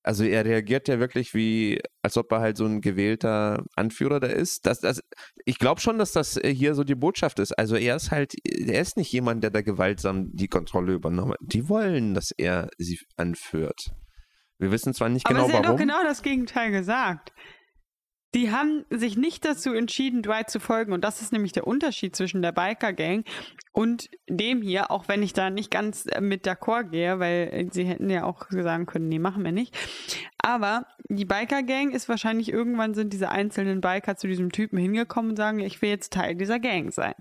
Also er reagiert ja wirklich wie, als ob er halt so ein gewählter Anführer da ist. Das, das, ich glaube schon, dass das hier so die Botschaft ist. Also er ist halt, er ist nicht jemand, der da gewaltsam die Kontrolle übernommen hat. Die wollen, dass er sie anführt. Wir wissen zwar nicht Aber genau, warum. Aber sie hat doch genau das Gegenteil gesagt. Die haben sich nicht dazu entschieden, Dwight zu folgen. Und das ist nämlich der Unterschied zwischen der Biker-Gang und dem hier, auch wenn ich da nicht ganz äh, mit d'accord gehe, weil sie hätten ja auch sagen können, nee, machen wir nicht. Aber die Biker-Gang ist wahrscheinlich irgendwann sind diese einzelnen Biker zu diesem Typen hingekommen und sagen, ich will jetzt Teil dieser Gang sein.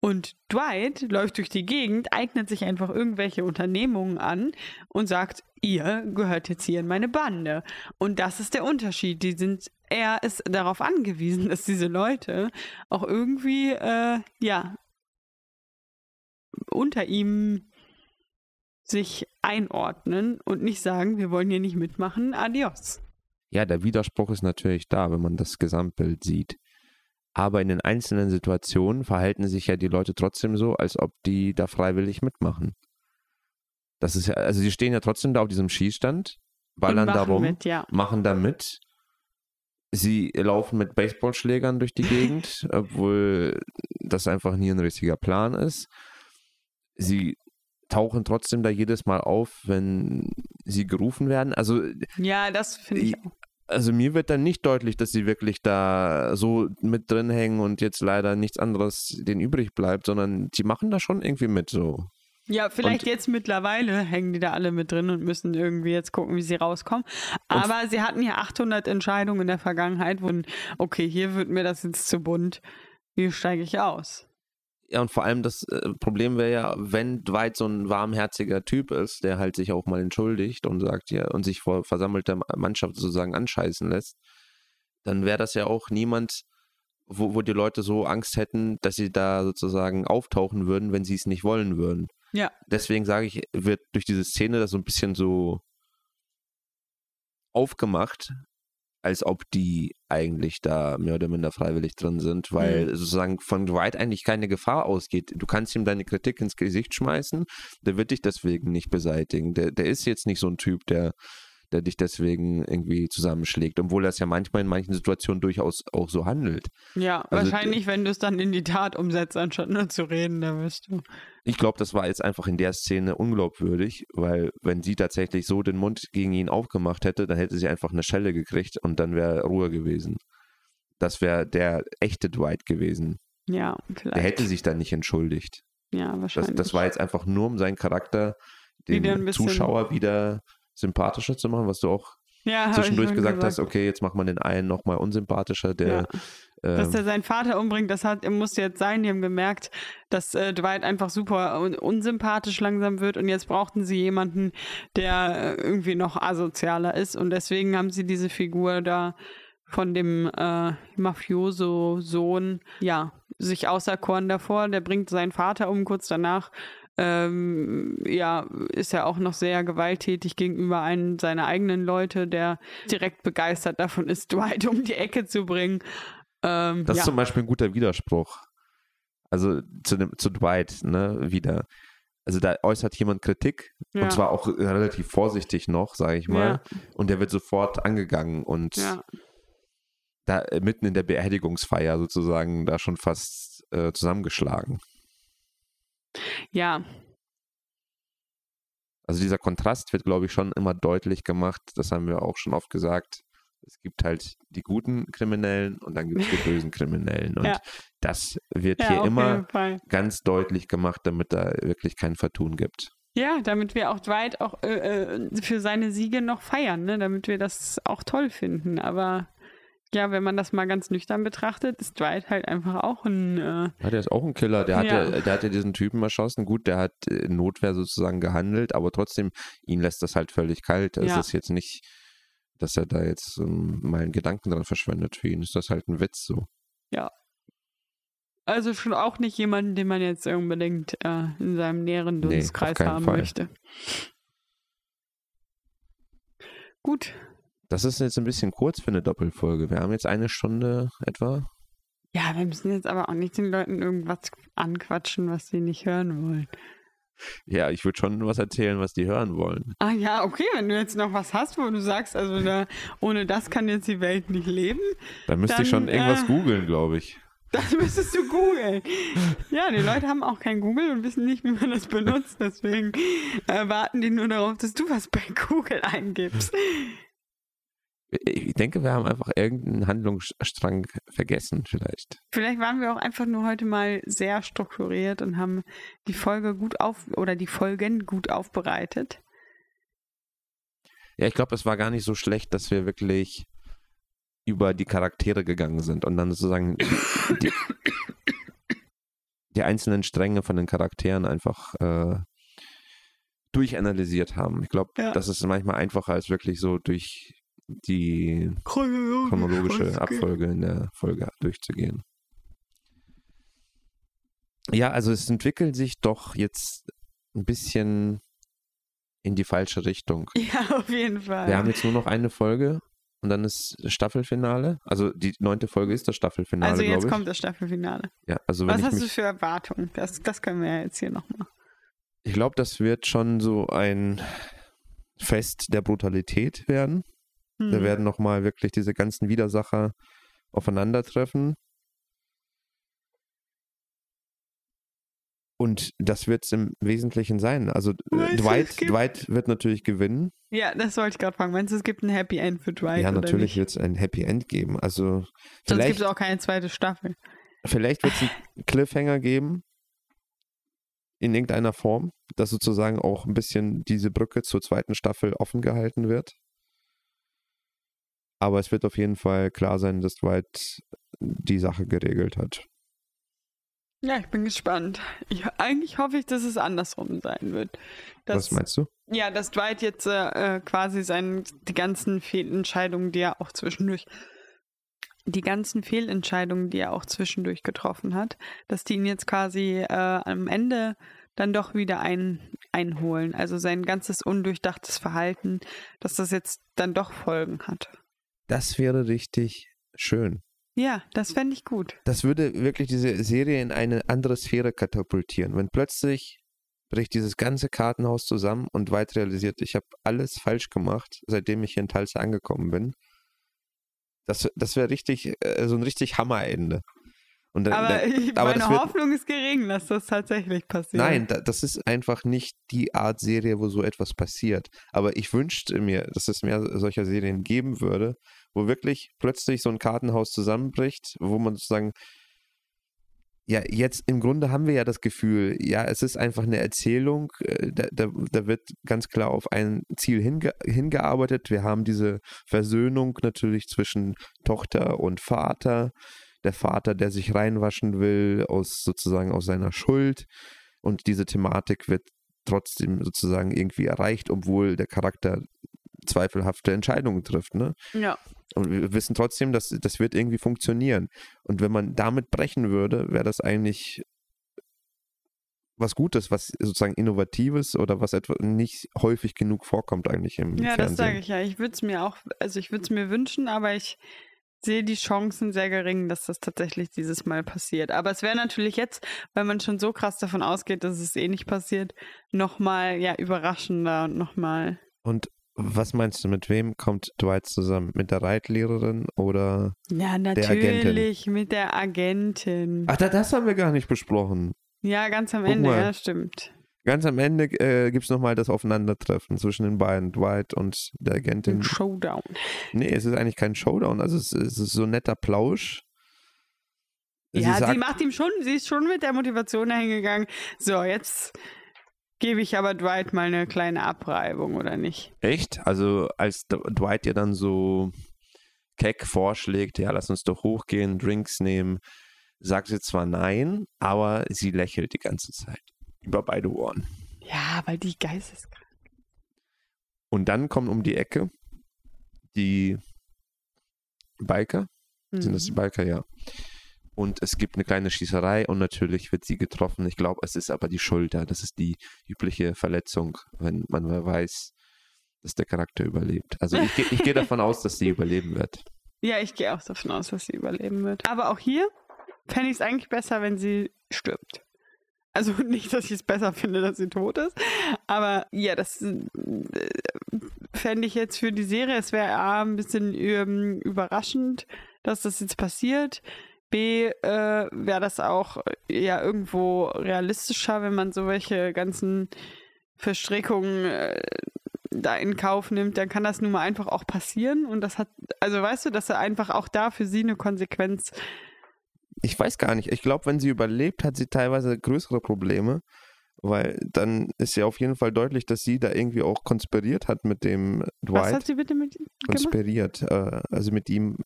Und Dwight läuft durch die Gegend, eignet sich einfach irgendwelche Unternehmungen an und sagt, ihr gehört jetzt hier in meine Bande. Und das ist der Unterschied. Die sind, er ist darauf angewiesen, dass diese Leute auch irgendwie, äh, ja, unter ihm sich einordnen und nicht sagen, wir wollen hier nicht mitmachen, adios. ja, der Widerspruch ist natürlich da, wenn man das Gesamtbild sieht. Aber in den einzelnen Situationen verhalten sich ja die Leute trotzdem so, als ob die da freiwillig mitmachen. Das ist ja, also sie stehen ja trotzdem da auf diesem Schießstand, ballern da rum, mit, ja. machen da mit. Sie laufen mit Baseballschlägern durch die Gegend, obwohl das einfach nie ein richtiger Plan ist. Sie tauchen trotzdem da jedes Mal auf, wenn sie gerufen werden. Also ja, das finde ich auch. Also mir wird dann nicht deutlich, dass sie wirklich da so mit drin hängen und jetzt leider nichts anderes denen übrig bleibt, sondern sie machen da schon irgendwie mit so. Ja, vielleicht und jetzt mittlerweile hängen die da alle mit drin und müssen irgendwie jetzt gucken, wie sie rauskommen. Aber sie hatten ja 800 Entscheidungen in der Vergangenheit, wo, okay, hier wird mir das jetzt zu bunt, hier steige ich aus. Ja, und vor allem das äh, Problem wäre ja, wenn Dwight so ein warmherziger Typ ist, der halt sich auch mal entschuldigt und sagt, ja, und sich vor versammelter Mannschaft sozusagen anscheißen lässt, dann wäre das ja auch niemand, wo, wo die Leute so Angst hätten, dass sie da sozusagen auftauchen würden, wenn sie es nicht wollen würden. Ja. Deswegen sage ich, wird durch diese Szene das so ein bisschen so aufgemacht, als ob die eigentlich da mehr oder minder freiwillig drin sind, weil mhm. sozusagen von Dwight eigentlich keine Gefahr ausgeht. Du kannst ihm deine Kritik ins Gesicht schmeißen, der wird dich deswegen nicht beseitigen. Der, der ist jetzt nicht so ein Typ, der der dich deswegen irgendwie zusammenschlägt, obwohl er es ja manchmal in manchen Situationen durchaus auch so handelt. Ja, also, wahrscheinlich, wenn du es dann in die Tat umsetzt, anstatt nur zu reden, da wirst du. Ich glaube, das war jetzt einfach in der Szene unglaubwürdig, weil wenn sie tatsächlich so den Mund gegen ihn aufgemacht hätte, dann hätte sie einfach eine Schelle gekriegt und dann wäre Ruhe gewesen. Das wäre der echte Dwight gewesen. Ja, vielleicht. Der hätte sich dann nicht entschuldigt. Ja, wahrscheinlich. Das, das war jetzt einfach nur um seinen Charakter dem Zuschauer wieder sympathischer zu machen, was du auch ja, zwischendurch gesagt, gesagt, hast, okay, jetzt macht man den einen nochmal unsympathischer, der. Ja. Dass er seinen Vater umbringt, das hat, muss jetzt sein. Die haben gemerkt, dass äh, Dwight einfach super un unsympathisch langsam wird und jetzt brauchten sie jemanden, der äh, irgendwie noch asozialer ist und deswegen haben sie diese Figur da von dem äh, Mafioso-Sohn, ja, sich auserkoren davor. Der bringt seinen Vater um kurz danach ähm, ja, ist er auch noch sehr gewalttätig gegenüber einem seiner eigenen Leute, der direkt begeistert davon ist, Dwight um die Ecke zu bringen. Ähm, das ja. ist zum Beispiel ein guter Widerspruch. Also zu, dem, zu Dwight, ne, wieder. Also da äußert jemand Kritik ja. und zwar auch relativ vorsichtig noch, sage ich mal. Ja. Und der wird sofort angegangen und da äh, mitten in der Beerdigungsfeier sozusagen da schon fast äh, zusammengeschlagen. Ja. Also dieser Kontrast wird, glaube ich, schon immer deutlich gemacht. Das haben wir auch schon oft gesagt. Es gibt halt die guten Kriminellen und dann gibt es die bösen Kriminellen. Und ja. das wird ja, hier immer ganz deutlich gemacht, damit da wirklich kein Vertun gibt. Ja, damit wir auch Dwight auch äh, äh, für seine Siege noch feiern, ne? damit wir das auch toll finden. Aber ja, wenn man das mal ganz nüchtern betrachtet, ist Dwight halt einfach auch ein. Äh ja, der ist auch ein Killer. Der hat ja. der hat ja diesen Typen erschossen. Gut, der hat in Notwehr sozusagen gehandelt, aber trotzdem, ihn lässt das halt völlig kalt. Es ja. ist jetzt nicht, dass er da jetzt um, mal einen Gedanken dran verschwendet. Für ihn ist das halt ein Witz so. Ja. Also schon auch nicht jemanden, den man jetzt unbedingt äh, in seinem näheren Dunstkreis nee, haben Fall. möchte. Gut, das ist jetzt ein bisschen kurz für eine Doppelfolge. Wir haben jetzt eine Stunde etwa. Ja, wir müssen jetzt aber auch nicht den Leuten irgendwas anquatschen, was sie nicht hören wollen. Ja, ich würde schon was erzählen, was die hören wollen. Ah ja, okay, wenn du jetzt noch was hast, wo du sagst, also da, ohne das kann jetzt die Welt nicht leben. Dann müsste dann, ich schon irgendwas äh, googeln, glaube ich. Das müsstest du googeln. Ja, die Leute haben auch kein Google und wissen nicht, wie man das benutzt. Deswegen äh, warten die nur darauf, dass du was bei Google eingibst. Ich denke, wir haben einfach irgendeinen Handlungsstrang vergessen, vielleicht. Vielleicht waren wir auch einfach nur heute mal sehr strukturiert und haben die Folge gut auf oder die Folgen gut aufbereitet. Ja, ich glaube, es war gar nicht so schlecht, dass wir wirklich über die Charaktere gegangen sind und dann sozusagen die, die einzelnen Stränge von den Charakteren einfach äh, durchanalysiert haben. Ich glaube, ja. das ist manchmal einfacher als wirklich so durch die chronologische Abfolge in der Folge durchzugehen. Ja, also es entwickelt sich doch jetzt ein bisschen in die falsche Richtung. Ja, auf jeden Fall. Wir haben jetzt nur noch eine Folge und dann ist Staffelfinale. Also die neunte Folge ist das Staffelfinale, Also jetzt kommt das Staffelfinale. ja, also Was hast mich, du für Erwartungen? Das, das können wir ja jetzt hier nochmal. Ich glaube, das wird schon so ein Fest der Brutalität werden. Hm. Da werden nochmal wirklich diese ganzen Widersacher aufeinandertreffen. Und das wird es im Wesentlichen sein. Also äh, Meinst Dwight, gibt- Dwight wird natürlich gewinnen. Ja, das wollte ich gerade fragen. Meinst du, es gibt ein Happy End für Dwight? ja, natürlich wird es ein Happy End geben. Also Sonst gibt es auch keine zweite Staffel. vielleicht wird es einen Cliffhanger geben. In irgendeiner Form, dass sozusagen auch ein bisschen diese Brücke zur zweiten Staffel offen gehalten wird. Aber es wird auf jeden Fall klar sein, dass Dwight die Sache geregelt hat. Ja, ich bin gespannt. Ich, eigentlich hoffe ich, dass es andersrum sein wird. Dass, Was meinst du? Ja, dass Dwight jetzt äh, äh, quasi seinen, die ganzen Fehlentscheidungen, die er auch zwischendurch, die ganzen Fehlentscheidungen, die er auch zwischendurch getroffen hat, dass die ihn jetzt quasi äh, am Ende dann doch wieder ein, einholen. Also sein ganzes undurchdachtes Verhalten, dass das jetzt dann doch Folgen hat. Das wäre richtig schön. Ja, das fände ich gut. Das würde wirklich diese Serie in eine andere Sphäre katapultieren. Wenn plötzlich bricht dieses ganze Kartenhaus zusammen und White realisiert, ich habe alles falsch gemacht, seitdem ich hier in Tulsa angekommen bin. Das, das wäre richtig, äh, so ein richtig Hammerende. Und dann, Aber, dann, aber meine wird- Hoffnung ist gering, dass das tatsächlich passiert. Nein, da, das ist einfach nicht die Art Serie, wo so etwas passiert. Aber ich wünschte mir, dass es mehr solcher Serien geben würde, wo wirklich plötzlich so ein Kartenhaus zusammenbricht, wo man sozusagen, ja, jetzt im Grunde haben wir ja das Gefühl, ja, es ist einfach eine Erzählung, äh, da, da, da wird ganz klar auf ein Ziel hinge hingearbeitet. Wir haben diese Versöhnung natürlich zwischen Tochter und Vater. Der Vater, der sich reinwaschen will aus sozusagen aus seiner Schuld. Und diese Thematik wird trotzdem sozusagen irgendwie erreicht, obwohl der Charakter zweifelhafte Entscheidungen trifft. Ne? Ja. Und wir wissen trotzdem, dass das wird irgendwie funktionieren. Und wenn man damit brechen würde, wäre das eigentlich was Gutes, was sozusagen Innovatives oder was etwa nicht häufig genug vorkommt eigentlich im Ja, das Fernsehen. sage ich ja. Ich würde es mir auch, also ich würde es mir wünschen, aber ich sehe die Chancen sehr gering, dass das tatsächlich dieses Mal passiert. Aber es wäre natürlich jetzt, weil man schon so krass davon ausgeht, dass es eh nicht passiert, nochmal ja überraschender und nochmal. Und was meinst du, mit wem kommt Dwight zusammen? Mit der Reitlehrerin oder. Ja, Agentin. natürlich, mit der Agentin. Ach, da- das haben wir gar nicht besprochen. Ja, ganz am Guck Ende, mal. ja, stimmt. Ganz am Ende äh, gibt es nochmal das Aufeinandertreffen zwischen den beiden, Dwight und der Agentin. Ein Showdown. Nee, es ist eigentlich kein Showdown, also es, es ist so ein netter Plausch. ja, sagt, sie macht ihm schon, sie ist schon mit der Motivation dahin gegangen. So, jetzt gebe ich aber Dwight mal eine kleine Abreibung, oder nicht? Echt? Also als Dwight ihr dann so keck vorschlägt, ja, lass uns doch hochgehen, Drinks nehmen, sagt sie zwar nein, aber sie lächelt die ganze Zeit über beide Ohren. Ja, weil die geisteskrank. Und dann kommen um die Ecke die Biker. Sind das die Mhm. Biker? Ja. Und es gibt eine kleine Schießerei und natürlich wird sie getroffen. Ich glaube, es ist aber die Schulter. Das ist die übliche Verletzung, wenn man weiß, dass der Charakter überlebt. Also ich, ich gehe davon aus, dass sie überleben wird. Ja, ich gehe auch davon aus, dass sie überleben wird. Aber auch hier fände ich es eigentlich besser, wenn sie stirbt. Also nicht, dass ich es besser finde, dass sie tot ist. Aber ja, das äh, fände ich jetzt für die Serie, es wäre ein bisschen ähm, überraschend, dass das jetzt passiert. B, äh, wäre das auch äh, ja irgendwo realistischer, wenn man so welche ganzen Verstrickungen äh, da in Kauf nimmt, dann kann das nun mal einfach auch passieren. Und das hat, also weißt du, dass er einfach auch da für sie eine Konsequenz. Ich weiß gar nicht. Ich glaube, wenn sie überlebt, hat sie teilweise größere Probleme, weil dann ist ja auf jeden Fall deutlich, dass sie da irgendwie auch konspiriert hat mit dem Was hat Dwight. sie bitte mit ihm gemacht? Konspiriert, äh, also mit ihm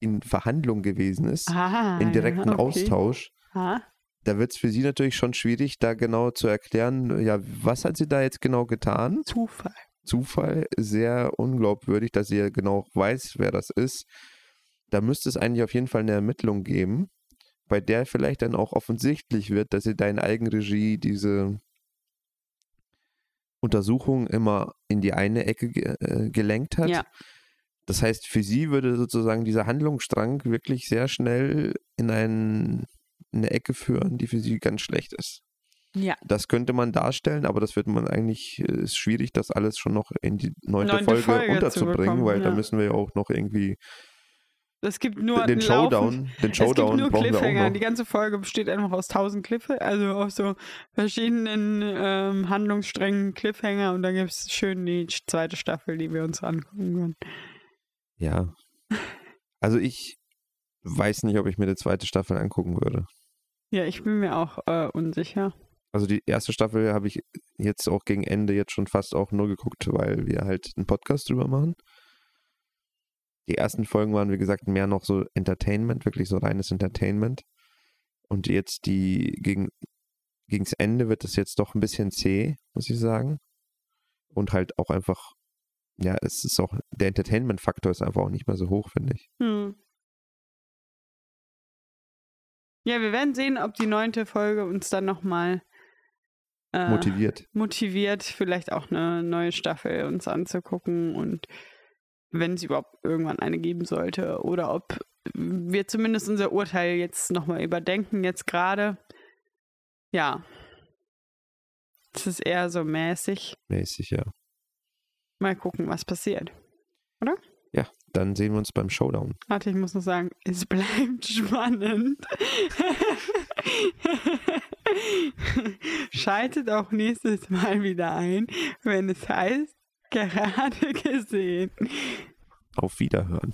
in Verhandlung gewesen ist, Ah, in direkten ja, okay. Austausch. Ah, Da wird es für sie natürlich schon schwierig, da genau zu erklären, ja, was hat sie da jetzt genau getan? Zufall. Zufall, sehr unglaubwürdig, dass sie ja genau weiß, wer das ist. Da müsste es eigentlich auf jeden Fall eine Ermittlung geben, bei der vielleicht dann auch offensichtlich wird, dass sie da in Eigenregie diese Untersuchung immer in die eine Ecke ge äh, gelenkt hat. Ja. Das heißt, für sie würde sozusagen dieser Handlungsstrang wirklich sehr schnell in, ein, in eine Ecke führen, die für sie ganz schlecht ist. Ja. Das könnte man darstellen, aber das wird man eigentlich, äh, ist schwierig, das alles schon noch in die neunte, Neunte Folge, Folge zu unterzubringen, weil da ja. müssen wir ja auch noch irgendwie Es gibt nur den einen Showdown, den Es gibt Showdown nur Cliffhanger. Die ganze Folge besteht einfach aus tausend Cliffhanger, also aus so verschiedenen ähm, Handlungssträngen Cliffhanger und dann gibt es schön die zweite Staffel, die wir uns angucken können. Ja. Also ich weiß nicht, ob ich mir die zweite Staffel angucken würde. Ja, ich bin mir auch äh, unsicher. Also die erste Staffel habe ich jetzt auch gegen Ende jetzt schon fast auch nur geguckt, weil wir halt einen Podcast drüber machen. Die ersten Folgen waren, wie gesagt, mehr noch so Entertainment, wirklich so reines Entertainment. Und jetzt die gegen gegens Ende wird es jetzt doch ein bisschen zäh, muss ich sagen. Und halt auch einfach, ja, es ist auch, der Entertainment-Faktor ist einfach auch nicht mehr so hoch, finde ich. Hm. Ja, wir werden sehen, ob die neunte Folge uns dann nochmal äh, Motiviert. motiviert, vielleicht auch eine neue Staffel uns anzugucken und wenn es überhaupt irgendwann eine geben sollte oder ob wir zumindest unser Urteil jetzt nochmal überdenken, jetzt gerade. Ja. Es ist eher so mäßig. Mäßig, ja. Mal gucken, was passiert. Ja, dann sehen wir uns beim Showdown. Warte, ich muss noch sagen, es bleibt spannend. Schaltet auch nächstes Mal wieder ein, wenn es heißt, gerade gesehen. Auf Wiederhören.